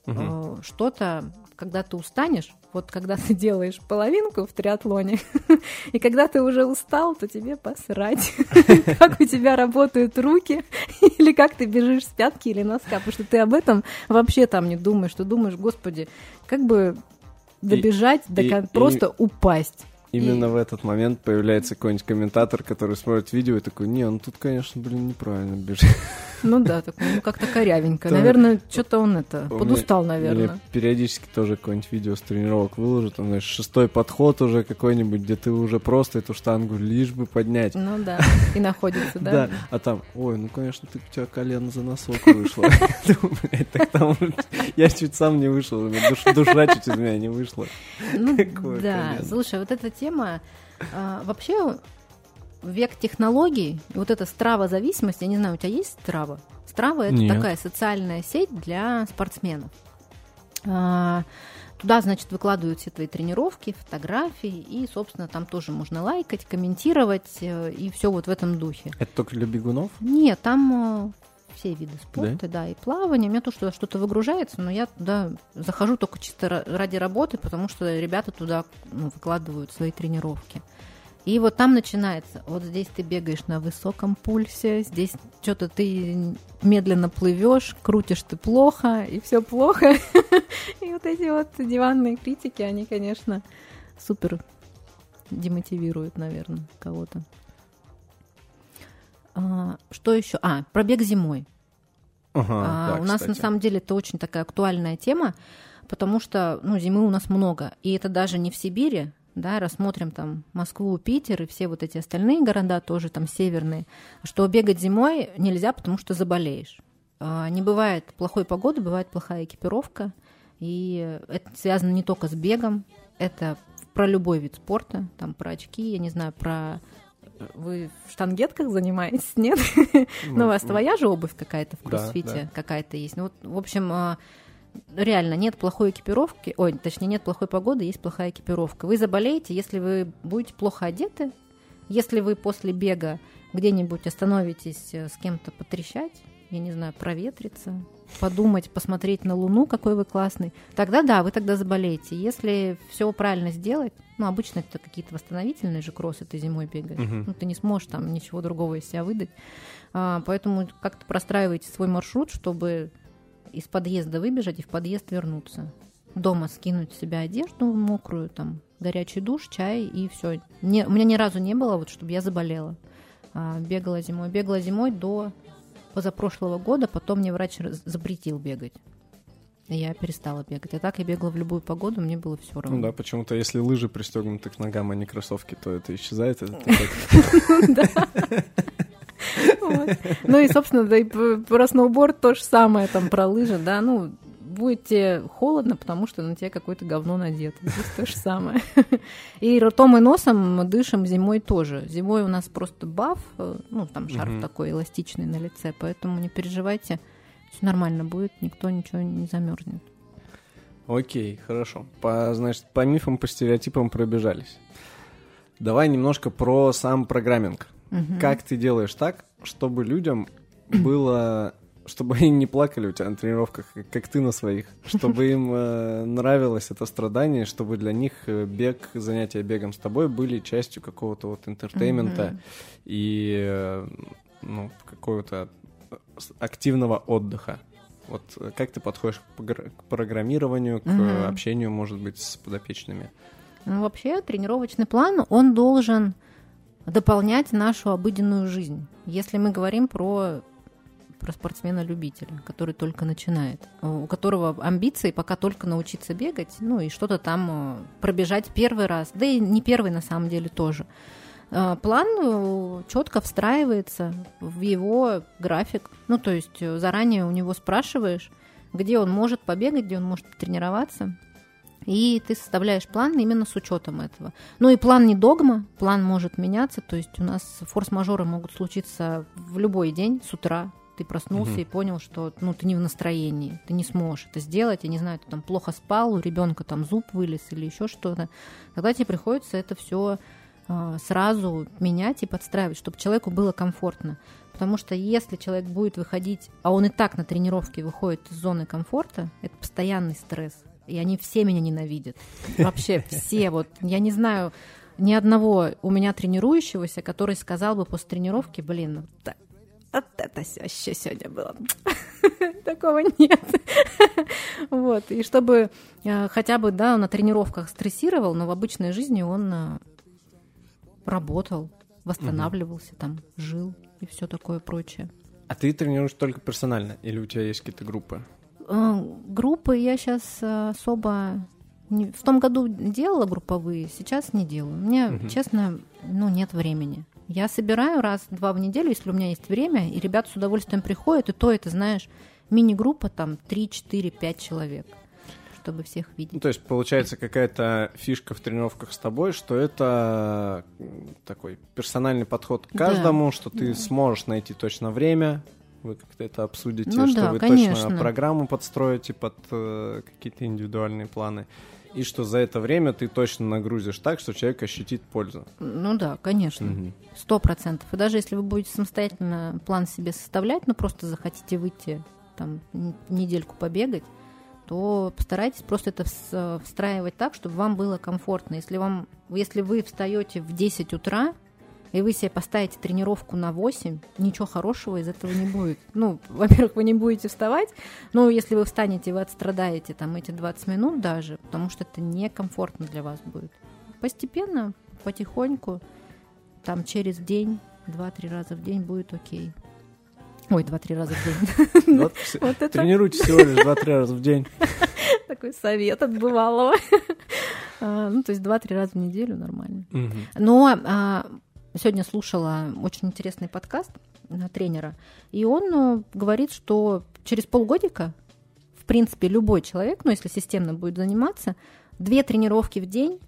Угу. Что-то, когда ты устанешь, вот когда ты делаешь половинку в триатлоне, (laughs) и когда ты уже устал, то тебе посрать, (laughs) как у тебя работают руки, (laughs) или как ты бежишь с пятки или носка, потому что ты об этом вообще там не думаешь, ты думаешь, господи, как бы добежать, до просто упасть. Именно и... в этот момент появляется какой-нибудь комментатор, который смотрит видео и такой, не, ну тут, конечно, блин, неправильно бежит. (laughs) Ну да, такой, ну как-то корявенько. Наверное, что-то он это, подустал, наверное. периодически тоже какое-нибудь видео с тренировок выложит, он, знаешь, шестой подход уже какой-нибудь, где ты уже просто эту штангу лишь бы поднять. Ну да, и находится, да? (laughs) Да, а там, ой, ну, конечно, ты, у тебя колено за носок вышло. (laughs) (laughs) Я чуть сам не вышел, душа чуть из меня не вышла. Ну да, слушай, вот эта тема, а, вообще век технологий, вот эта страва-зависимость, я не знаю, у тебя есть страва? Страва – это Нет. такая социальная сеть для спортсменов. А, туда, значит, выкладывают все твои тренировки, фотографии, и, собственно, там тоже можно лайкать, комментировать, э, и все вот в этом духе. Это только для бегунов? Нет, там э, все виды спорта, да, да и плавание. У меня тоже туда что-то выгружается, но я туда захожу только чисто ради работы, потому что ребята туда ну, выкладывают свои тренировки. И вот там начинается. Вот здесь ты бегаешь на высоком пульсе, здесь что-то ты медленно плывешь, крутишь ты плохо, и все плохо. (laughs) И вот эти вот диванные критики, они, конечно, супер демотивируют, наверное, кого-то. А, что еще? А, пробег зимой. Ага, а, да, у нас кстати. на самом деле это очень такая актуальная тема, потому что ну, зимы у нас много. И это даже не в Сибири, да, рассмотрим там Москву, Питер и все вот эти остальные города тоже там северные, что бегать зимой нельзя, потому что заболеешь. А, не бывает плохой погоды, бывает плохая экипировка, и это связано не только с бегом, это про любой вид спорта, там про очки, я не знаю, про вы в штангетках занимаетесь, (laughs) нет? Ну, у вас твоя же обувь какая-то в кроссфите, какая-то есть. Ну, вот, в общем, а, реально нет плохой экипировки, ой, точнее, нет плохой погоды, есть плохая экипировка. Вы заболеете, если вы будете плохо одеты, если вы после бега где-нибудь остановитесь э, с кем-то потрещать, я не знаю, проветриться, подумать, посмотреть на Луну, какой вы классный, тогда да, вы тогда заболеете. Если все правильно сделать, ну, обычно это какие-то восстановительные же кроссы ты зимой бегаешь, uh-huh. ну, ты не сможешь там ничего другого из себя выдать. А, поэтому как-то простраивайте свой маршрут, чтобы из подъезда выбежать и в подъезд вернуться. Дома скинуть в себя одежду мокрую, там, горячий душ, чай и все. Не, у меня ни разу не было, вот, чтобы я заболела. А, бегала зимой. Бегала зимой до позапрошлого года, потом мне врач запретил бегать. И я перестала бегать. А так я бегала в любую погоду, мне было все равно. Ну да, почему-то если лыжи пристегнуты к ногам, а не кроссовки, то это исчезает. (laughs) Ну и, собственно, да и про сноуборд то же самое, там, про лыжи, да, ну, будет тебе холодно, потому что на тебя какое-то говно надето. Здесь то же самое. И ртом и носом мы дышим зимой тоже. Зимой у нас просто баф, э, ну, там шарф угу. такой эластичный на лице, поэтому не переживайте, все нормально будет, никто ничего не замерзнет. Окей, хорошо. По, значит, по мифам, по стереотипам пробежались. Давай немножко про сам programming. Угу. Как ты делаешь так, чтобы людям было (clears throat) чтобы они не плакали у тебя на тренировках, как ты на своих, (laughs) чтобы им э, нравилось это страдание, чтобы для них э, бег, занятия бегом с тобой были частью какого-то вот entertainment а mm-hmm. и э, ну, какого-то активного отдыха. Вот как ты подходишь к программированию, к mm-hmm. общению, может быть, с подопечными? Ну, вообще, тренировочный план, он должен дополнять нашу обыденную жизнь. Если мы говорим про про спортсмена-любителя, который только начинает, у которого амбиции пока только научиться бегать, ну и что-то там э, пробежать первый раз, да и не первый на самом деле тоже. Э, план э, четко встраивается в его график, ну то есть заранее у него спрашиваешь, где он может побегать, где он может тренироваться, и ты составляешь план именно с учетом этого. Ну и план не догма, план может меняться, то есть у нас форс-мажоры могут случиться в любой день с утра. Ты проснулся угу. и понял, что ну, ты не в настроении, ты не сможешь это сделать, я не знаю, ты там плохо спал, у ребенка там зуб вылез или еще что-то. Тогда тебе приходится это все э, сразу менять и подстраивать, чтобы человеку было комфортно. Потому что если человек будет выходить, а он и так на тренировке выходит из зоны комфорта, это постоянный стресс и они все меня ненавидят. Вообще все. Вот я не знаю ни одного у меня тренирующегося, который сказал бы после тренировки, блин, так, вот это вообще сегодня было. (laughs) Такого нет. вот. И чтобы э, хотя бы, да, на тренировках стрессировал, но в обычной жизни он э, работал, восстанавливался, там, жил и все такое прочее. А ты тренируешь только персонально или у тебя есть какие-то группы? Э, группы я сейчас э, особо в том году делала групповые, сейчас не делаю. Мне, угу. честно, ну, нет времени. Я собираю раз-два в неделю, если у меня есть время, и ребята с удовольствием приходят, и то это, знаешь, мини-группа там 3, 4, 5 человек чтобы всех видеть. Ну, то есть получается какая-то фишка в тренировках с тобой, что это такой персональный подход к каждому, да. что ты да. сможешь найти точно время, вы как-то это обсудите, ну, что да, вы конечно. точно программу подстроите под э, какие-то индивидуальные планы. И что за это время ты точно нагрузишь так, что человек ощутит пользу. Ну да, конечно. Сто процентов. И даже если вы будете самостоятельно план себе составлять, ну просто захотите выйти там недельку побегать, то постарайтесь просто это встраивать так, чтобы вам было комфортно. Если, вам, если вы встаете в 10 утра, и вы себе поставите тренировку на 8, ничего хорошего из этого не будет. Ну, во-первых, вы не будете вставать, но если вы встанете, вы отстрадаете там эти 20 минут даже, потому что это некомфортно для вас будет. Постепенно, потихоньку, там через день, 2-3 раза в день будет окей. Ой, два-три раза в день. Вот, (laughs) вот это... Тренируйте всего лишь два-три раза в день. (laughs) Такой совет от бывалого. (laughs) А, ну, то есть два-три раза в неделю нормально. Но а, Сегодня слушала очень интересный подкаст тренера, и он э, говорит, что через полгодика, в принципе, любой человек, ну, если системно будет заниматься, две тренировки в день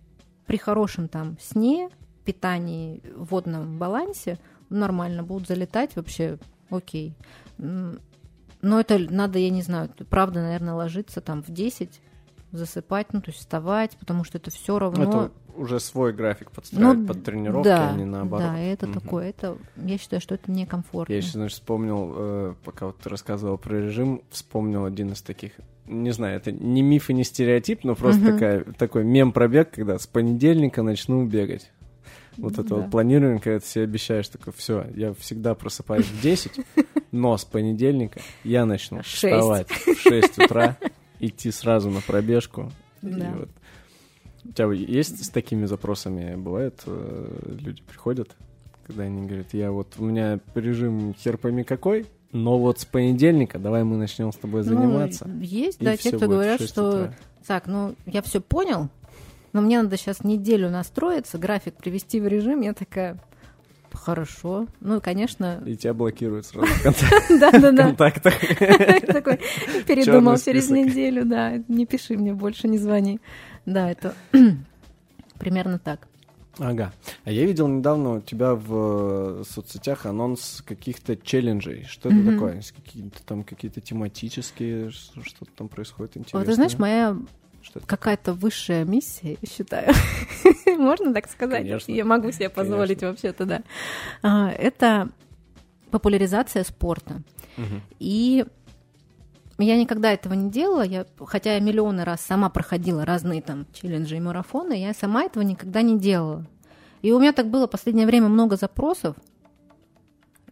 при хорошем там сне, питании, водном балансе, нормально будут залетать вообще окей. Но это надо, я не знаю, правда, наверное, ложиться там в 10, засыпать, ну, то есть вставать, потому что это все равно... Это уже свой график подстраивать ну, под тренировки, да, а не наоборот. Да, это угу. такое, это, я считаю, что это некомфортно. Я еще, значит, вспомнил, э, пока вот ты рассказывал про режим, вспомнил один из таких, не знаю, это не миф и не стереотип, но просто угу. такая, такой мем-пробег, когда с понедельника начну бегать. Вот это да. вот планирование, когда ты себе обещаешь, такое, все, я всегда просыпаюсь в 10, но с понедельника я начну 6. вставать в 6 утра, идти сразу на пробежку. Да. И вот. У тебя есть с такими запросами, бывает, э, люди приходят, когда они говорят, я вот, у меня режим хер пойми какой, но вот с понедельника давай мы начнем с тобой ну, заниматься. Ну, есть, да, те, кто говорят, что утра. так, ну я все понял, но мне надо сейчас неделю настроиться, график привести в режим. Я такая, Хорошо. Ну, конечно... И тебя блокируют сразу (laughs) в контактах. (laughs) Такой, передумал через неделю, да. Не пиши мне больше, не звони. Да, это (clears throat) примерно так. Ага. А я видел недавно у тебя в э, соцсетях анонс каких-то челленджей. Что это такое? Какие-то там какие-то тематические, что-то там происходит интересное? Вот, ты знаешь, моя какая-то высшая миссия, считаю. (laughs) Можно так сказать? Конечно. Я могу себе позволить вообще-то, да. А, это популяризация спорта. Угу. И я никогда этого не делала, я, хотя я миллионы раз сама проходила разные там челленджи и марафоны, я сама этого никогда не делала. И у меня так было в последнее время много запросов,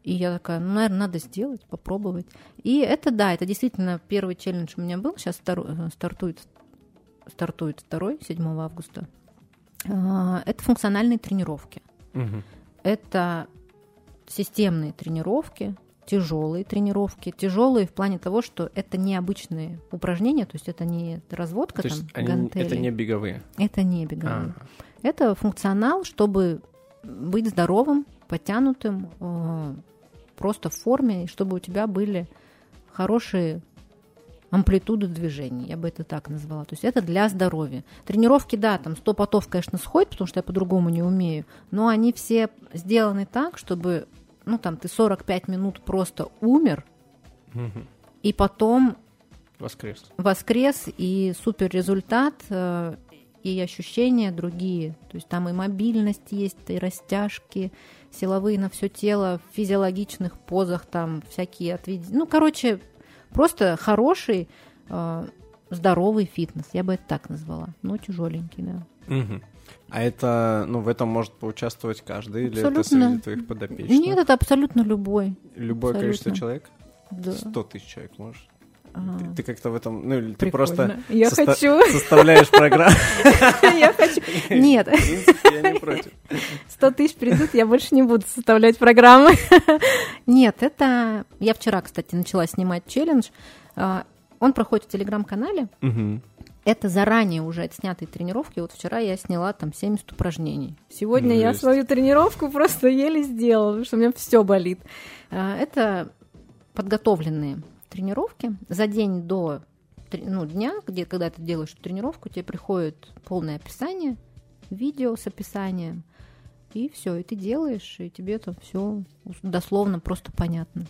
и я такая, ну, наверное, надо сделать, попробовать. И это, да, это действительно первый челлендж у меня был, сейчас э, стартует стартует второй, 7 августа. А, это функциональные тренировки. Угу. Это системные тренировки, тяжелые тренировки. Тяжелые в плане того, что это не обычные упражнения, то есть это не разводка то там они, гантелей. Это не беговые. Это не беговые. А. Это функционал, чтобы быть здоровым, подтянутым, э, просто в форме, и чтобы у тебя были хорошие амплитуду движений, я бы это так назвала. То есть это для здоровья. Тренировки, да, там 100 потов, конечно, сходит, потому что я по-другому не умею, но они все сделаны так, чтобы, ну, там, ты 45 минут просто умер, угу. и потом... Воскрес. Воскрес, и супер результат, э, и ощущения другие. То есть там и мобильность есть, и растяжки, силовые на все тело, в физиологичных позах, там всякие отведения. Ну, короче, Просто хороший, э, здоровый фитнес, я бы это так назвала. Но тяжеленький, да. Угу. А это, ну, в этом может поучаствовать каждый, абсолютно. или это среди твоих подопечных? Нет, это абсолютно любой. Любое абсолютно. количество человек? Да. Сто тысяч человек можешь? Ты, ты как-то в этом, ну, или ты просто я состо- хочу. (laughs) составляешь программу. (laughs) Я хочу. Нет. я не против. Сто тысяч придут, я больше не буду составлять программы. (laughs) Нет, это... Я вчера, кстати, начала снимать челлендж. А, он проходит в Телеграм-канале. Это заранее уже отснятые тренировки. Вот вчера я сняла там 70 упражнений. Сегодня я свою тренировку просто еле сделала, потому что у меня все болит. А, это подготовленные тренировки. За день до ну, дня, где, когда ты делаешь тренировку, тебе приходит полное описание, видео с описанием, и все, и ты делаешь, и тебе там все дословно просто понятно.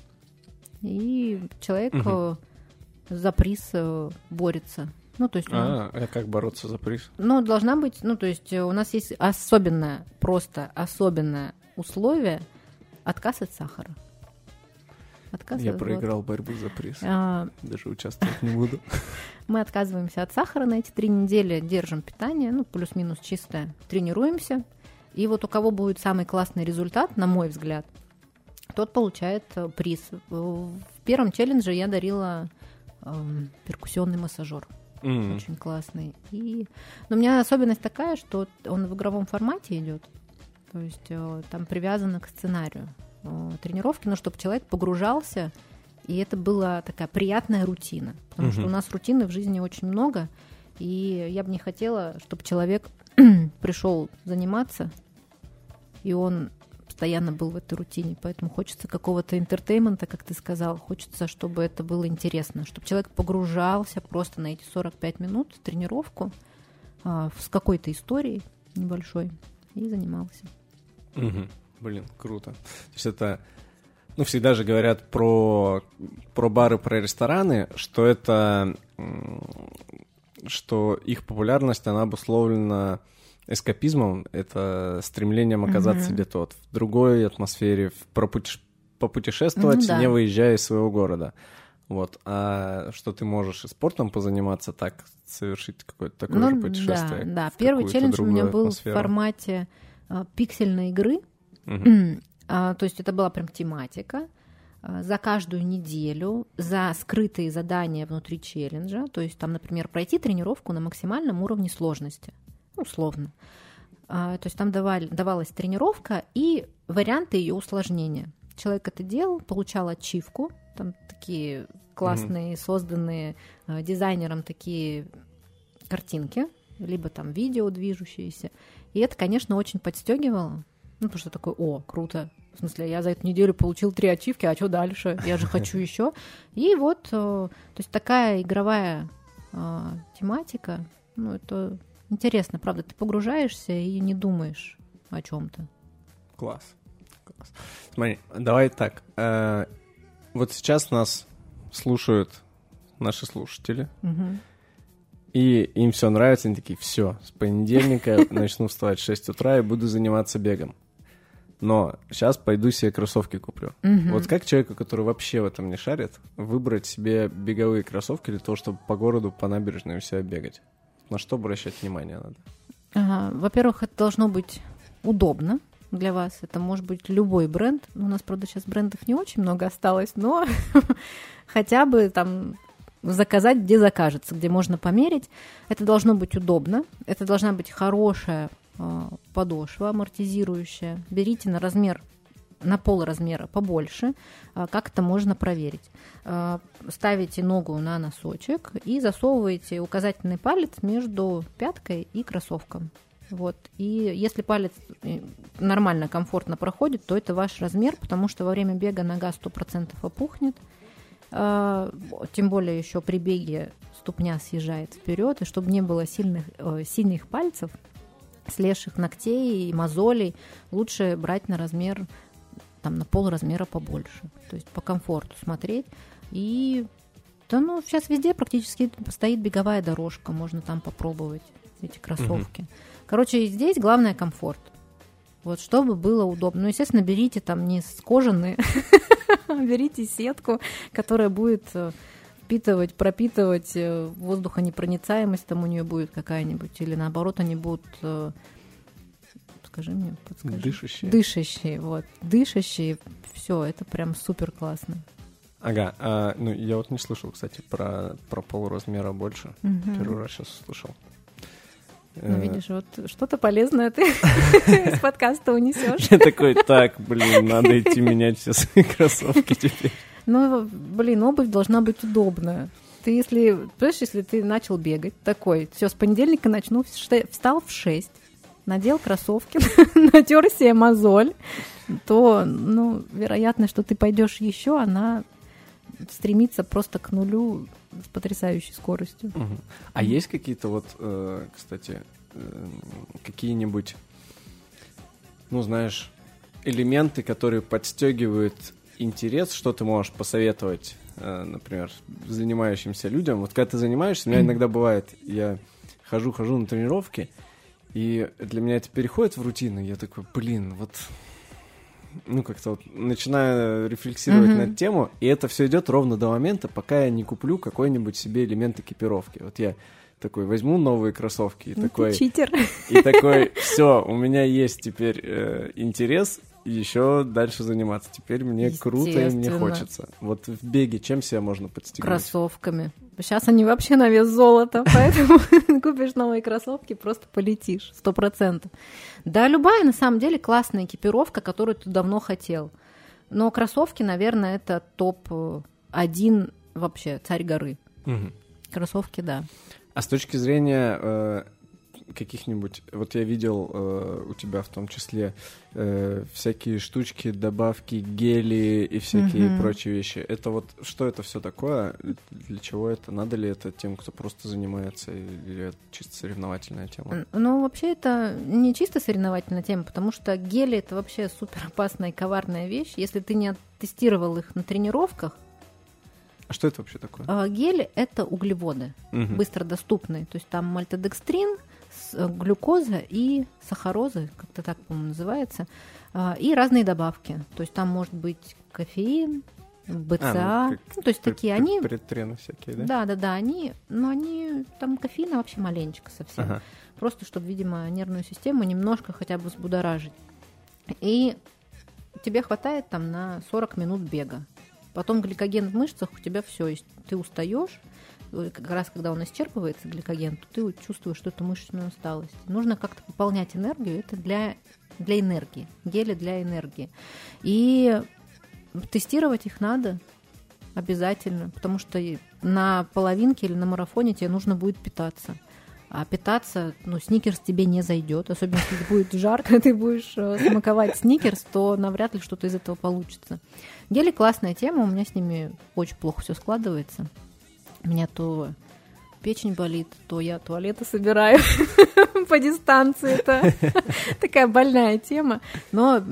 И человек угу. за приз э, борется. Ну, то есть, а, а как бороться за приз? Ну, должна быть, ну, то есть у нас есть особенное, просто особенное условие отказ от сахара отказываюсь. Я проиграл вот. борьбу за приз. А... Даже участвовать не буду. (laughs) Мы отказываемся от сахара на эти три недели, держим питание, ну, плюс-минус чистое, тренируемся. И вот у кого будет самый классный результат, на мой взгляд, тот получает э, приз. В первом челлендже я дарила э, перкуссионный массажер. Mm-hmm. Очень классный. И... Но у меня особенность такая, что он в игровом формате идет. То есть э, там привязано к сценарию. Э, тренировки, но чтобы человек погружался, и это была такая приятная рутина. Потому угу. что у нас рутины в жизни очень много, и я бы не хотела, чтобы человек (clears throat) пришел заниматься, и он постоянно был в этой рутине. Поэтому хочется какого-то интертеймента, как ты сказал. Хочется, чтобы это было интересно, чтобы человек погружался просто на эти 45 минут в тренировку а, с какой-то историей небольшой и занимался. Угу. Блин, круто. То есть это, ну, всегда же говорят про, про бары, про рестораны, что это, что их популярность, она обусловлена эскапизмом, это стремлением оказаться mm где-то вот в другой атмосфере, в пропутеш... попутешествовать, ну, да. не выезжая из своего города. Вот. А что ты можешь и спортом позаниматься так, совершить какое-то такое ну, же путешествие? Да, да. Первый челлендж у меня был атмосферу. в формате а, пиксельной игры. Угу. (clears throat) а, то есть это была прям тематика а, за каждую неделю, за скрытые задания внутри челленджа. То есть там, например, пройти тренировку на максимальном уровне сложности. Условно. А, то есть там давали, давалась тренировка и варианты ее усложнения. Человек это делал, получал ачивку, там такие классные, mm-hmm. созданные э, дизайнером такие картинки, либо там видео движущиеся. И это, конечно, очень подстегивало. Ну, потому что такой, о, круто. В смысле, я за эту неделю получил три ачивки, а что дальше? Я же хочу (laughs) еще. И вот, э, то есть такая игровая э, тематика, ну, это интересно, правда, ты погружаешься и не думаешь о чем-то. Класс. Класс. Смотри, давай так. Э, вот сейчас нас слушают наши слушатели. Угу. И им все нравится, они такие, все, с понедельника начну вставать в 6 утра и буду заниматься бегом. Но сейчас пойду себе кроссовки куплю. Угу. Вот как человеку, который вообще в этом не шарит, выбрать себе беговые кроссовки для того, чтобы по городу, по набережной у себя бегать? На что обращать внимание надо? Во-первых, это должно быть удобно для вас. Это может быть любой бренд. У нас, правда, сейчас брендов не очень много осталось, но (laughs) хотя бы там заказать, где закажется, где можно померить. Это должно быть удобно. Это должна быть хорошая э, подошва, амортизирующая. Берите на размер на пол размера побольше. А, как это можно проверить? А, ставите ногу на носочек и засовываете указательный палец между пяткой и кроссовком. Вот. И если палец э, нормально, комфортно проходит, то это ваш размер, потому что во время бега нога 100% опухнет. А, тем более еще при беге ступня съезжает вперед, и чтобы не было сильных, э, сильных пальцев, слезших ногтей и мозолей, лучше брать на размер там на пол размера побольше. То есть по комфорту смотреть. И да, ну, сейчас везде практически стоит беговая дорожка, можно там попробовать эти кроссовки. Угу. Короче, здесь главное комфорт. Вот, чтобы было удобно. Ну, естественно, берите там не с кожаные, (laughs) берите сетку, которая будет э, впитывать, пропитывать э, воздухонепроницаемость, там у нее будет какая-нибудь, или наоборот, они будут подскажи мне, подскажи. Дышащие. Дышащие, вот. Дышащие, все, это прям супер классно. Ага, а, ну я вот не слышал, кстати, про, про полуразмера больше. Угу. Первый раз сейчас услышал. Ну, э, видишь, вот что-то полезное ты (laughs) из подкаста унесешь. Я такой, так, блин, надо идти менять все свои кроссовки теперь. Ну, блин, обувь должна быть удобная. Ты если, понимаешь, если ты начал бегать, такой, все, с понедельника начну, встал в 6, надел кроссовки, (laughs) натер себе мозоль, то, ну, вероятность, что ты пойдешь еще, она стремится просто к нулю с потрясающей скоростью. Угу. А есть какие-то вот, э, кстати, э, какие-нибудь, ну, знаешь, элементы, которые подстегивают интерес, что ты можешь посоветовать, э, например, занимающимся людям? Вот когда ты занимаешься, у меня иногда бывает, я хожу-хожу на тренировки, и для меня это переходит в рутину. Я такой, блин, вот ну, как-то вот начинаю рефлексировать mm-hmm. на тему, и это все идет ровно до момента, пока я не куплю какой-нибудь себе элемент экипировки. Вот я такой возьму новые кроссовки и ну, такой... читер. И такой, все, у меня есть теперь э, интерес, еще дальше заниматься. Теперь мне круто и мне хочется. Вот в беге чем себя можно подстегнуть? Кроссовками. Сейчас они вообще на вес золота, (laughs) поэтому (laughs) купишь новые кроссовки, просто полетишь, сто процентов. Да, любая, на самом деле, классная экипировка, которую ты давно хотел. Но кроссовки, наверное, это топ-1 вообще, царь горы. Угу. Кроссовки, да. А с точки зрения э, каких-нибудь... Вот я видел э, у тебя в том числе э, всякие штучки, добавки, гели и всякие Мгм. прочие вещи. Это вот что это все такое? Для чего это? Надо ли это тем, кто просто занимается, или это чисто соревновательная тема? Ну, вообще это не чисто соревновательная тема, потому что гели это вообще супер опасная и коварная вещь. Если ты не тестировал их на тренировках, А что это вообще такое? а гели это углеводы, Мгм. быстро доступные. То есть там мальтодекстрин, глюкоза и сахарозы, как-то так, по-моему, называется, а, и разные добавки. То есть там может быть кофеин, БЦА, А, ну, как ну, то есть такие они... Предтрены всякие, да? Да, да, да, они, но они, там кофеина вообще маленечко совсем. Ага. Просто, чтобы, видимо, нервную систему немножко хотя бы взбудоражить. И тебе хватает там на 40 минут бега. Потом гликоген в мышцах у тебя все, ты устаешь. Как раз когда он исчерпывается, гликоген, то ты чувствуешь что это мышечную усталость. Нужно как-то пополнять энергию. Это для, для энергии. Гели для энергии. И тестировать их надо обязательно, потому что на половинке или на марафоне тебе нужно будет питаться. А питаться, ну, сникерс тебе не зайдет, особенно если будет жарко, (laughs) ты будешь э, смаковать сникерс, то навряд ли что-то из этого получится. Гели классная тема, у меня с ними очень плохо все складывается. У меня то печень болит, то я туалеты собираю (laughs) по дистанции. Это (laughs) такая больная тема. Но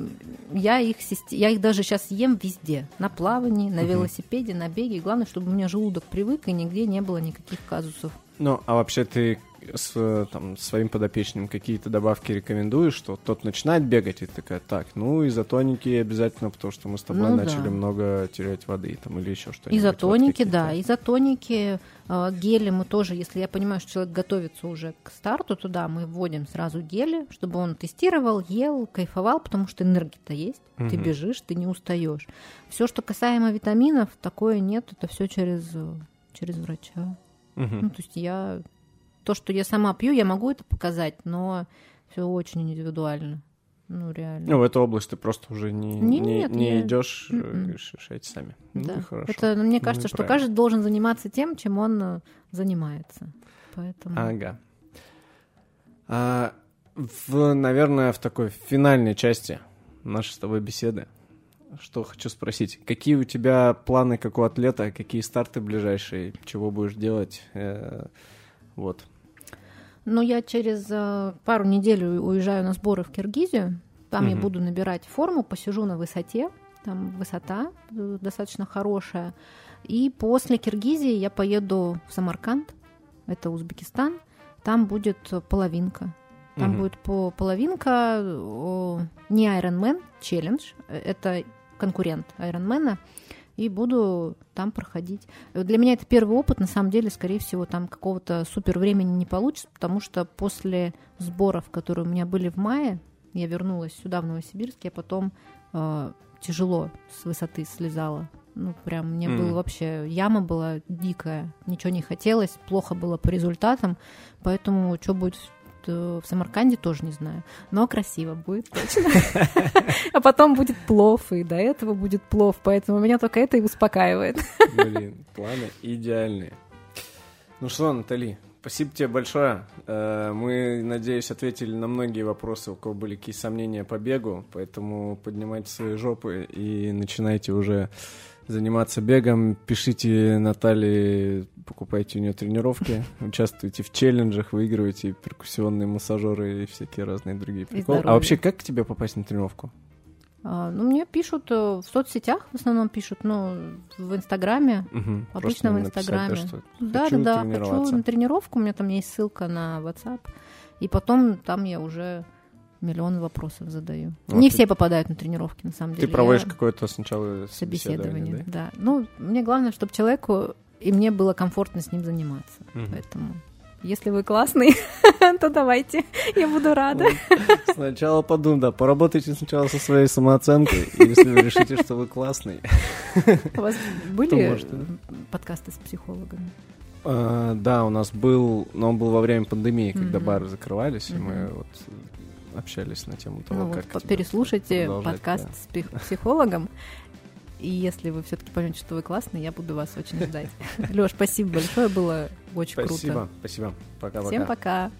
я их, я их даже сейчас ем везде. На плавании, на велосипеде, на беге. Главное, чтобы у меня желудок привык, и нигде не было никаких казусов. Ну, а вообще ты с, э, там, своим подопечным какие-то добавки рекомендуешь, что тот начинает бегать, и ты такая, так, ну, изотоники обязательно, потому что мы с тобой Ну начали да. много терять воды, там, или еще что-нибудь. Изотоники, Вот да, изотоники, э, гели мы тоже, если я понимаю, что человек готовится уже к старту туда, мы вводим сразу гели, чтобы он тестировал, ел, кайфовал, потому что энергия-то есть, ты Мгм. бежишь, ты не устаешь. Все, что касаемо витаминов, такое нет, это все через, э, через врача. Мгм. Ну, то есть я... То, что я сама пью, я могу это показать, но все очень индивидуально. Ну, реально. Ну, в эту область ты просто уже не, не, Нет, не я- идешь, говоришь, решайте сами. Ну, Да. и хорошо. Это, мне Ну, кажется, и что правильно. каждый должен заниматься тем, чем он э, занимается. Поэтому... Ага. А, в, наверное, в такой финальной части нашей с тобой беседы, что хочу спросить. Какие у тебя планы, как у атлета, какие старты ближайшие, чего будешь делать? Э, вот. Ну, я через э, пару недель уезжаю на сборы в Киргизию. Там я Мгм. буду набирать форму, посижу на высоте. Там высота э, достаточно хорошая. И после Киргизии я поеду в Самарканд, это Узбекистан. Там будет э, половинка. Там Мгм. будет по половинка, о, не Ironman, челлендж. Э, Это конкурент Ironman. И буду там проходить. Для меня это первый опыт, на самом деле, скорее всего, там какого-то супер времени не получится, потому что после сборов, которые у меня были в мае, я вернулась сюда, в Новосибирск, я потом э, тяжело с высоты слезала. Ну, прям мне Мгм. было вообще... Яма была дикая, ничего не хотелось, плохо было по результатам, поэтому что будет в Самарканде, тоже не знаю. Но красиво будет точно. (laughs) А потом будет плов, и до этого будет плов, поэтому меня только это и успокаивает. Блин, планы идеальные. Ну что, Натали, спасибо тебе большое. Э, Мы, надеюсь, ответили на многие вопросы, у кого были какие сомнения по бегу, поэтому поднимайте свои жопы и начинайте уже заниматься бегом. Пишите Наталье, покупайте у нее тренировки, (laughs) участвуйте в челленджах, выигрывайте перкуссионные массажеры и всякие разные другие приколы. А вообще, как к тебе попасть на тренировку? А, Ну, мне пишут э, в соцсетях, в основном пишут, ну, в Инстаграме. Мгм, Обычно в написать, да, Инстаграме. Да, хочу да, да, хочу на тренировку, у меня там есть ссылка на WhatsApp. И потом там я уже миллион вопросов задаю. Ну, Не ты- все попадают на тренировки, на самом деле. Ты проводишь Я- какое-то сначала собеседование, собеседование, да? Ну, мне главное, чтобы человеку и мне было комфортно с ним заниматься. да? Мгм. Поэтому, если вы классный, (laughs) то давайте, я буду рада. Вот. Сначала подумай, да, поработайте сначала со своей самооценкой, и если вы решите, что вы классный. У вас (laughs) были может, да. подкасты с психологами? А, Да, у нас был, но он был во время пандемии, когда бары закрывались, и мы вот общались на тему того, Ну вот, как тебе переслушайте подкаст да. с псих- психологом. И если вы все-таки поймете, что вы классный, я буду вас очень ждать. (laughs) Леш, спасибо большое, было очень Спасибо, круто. спасибо. Пока-пока. Всем пока.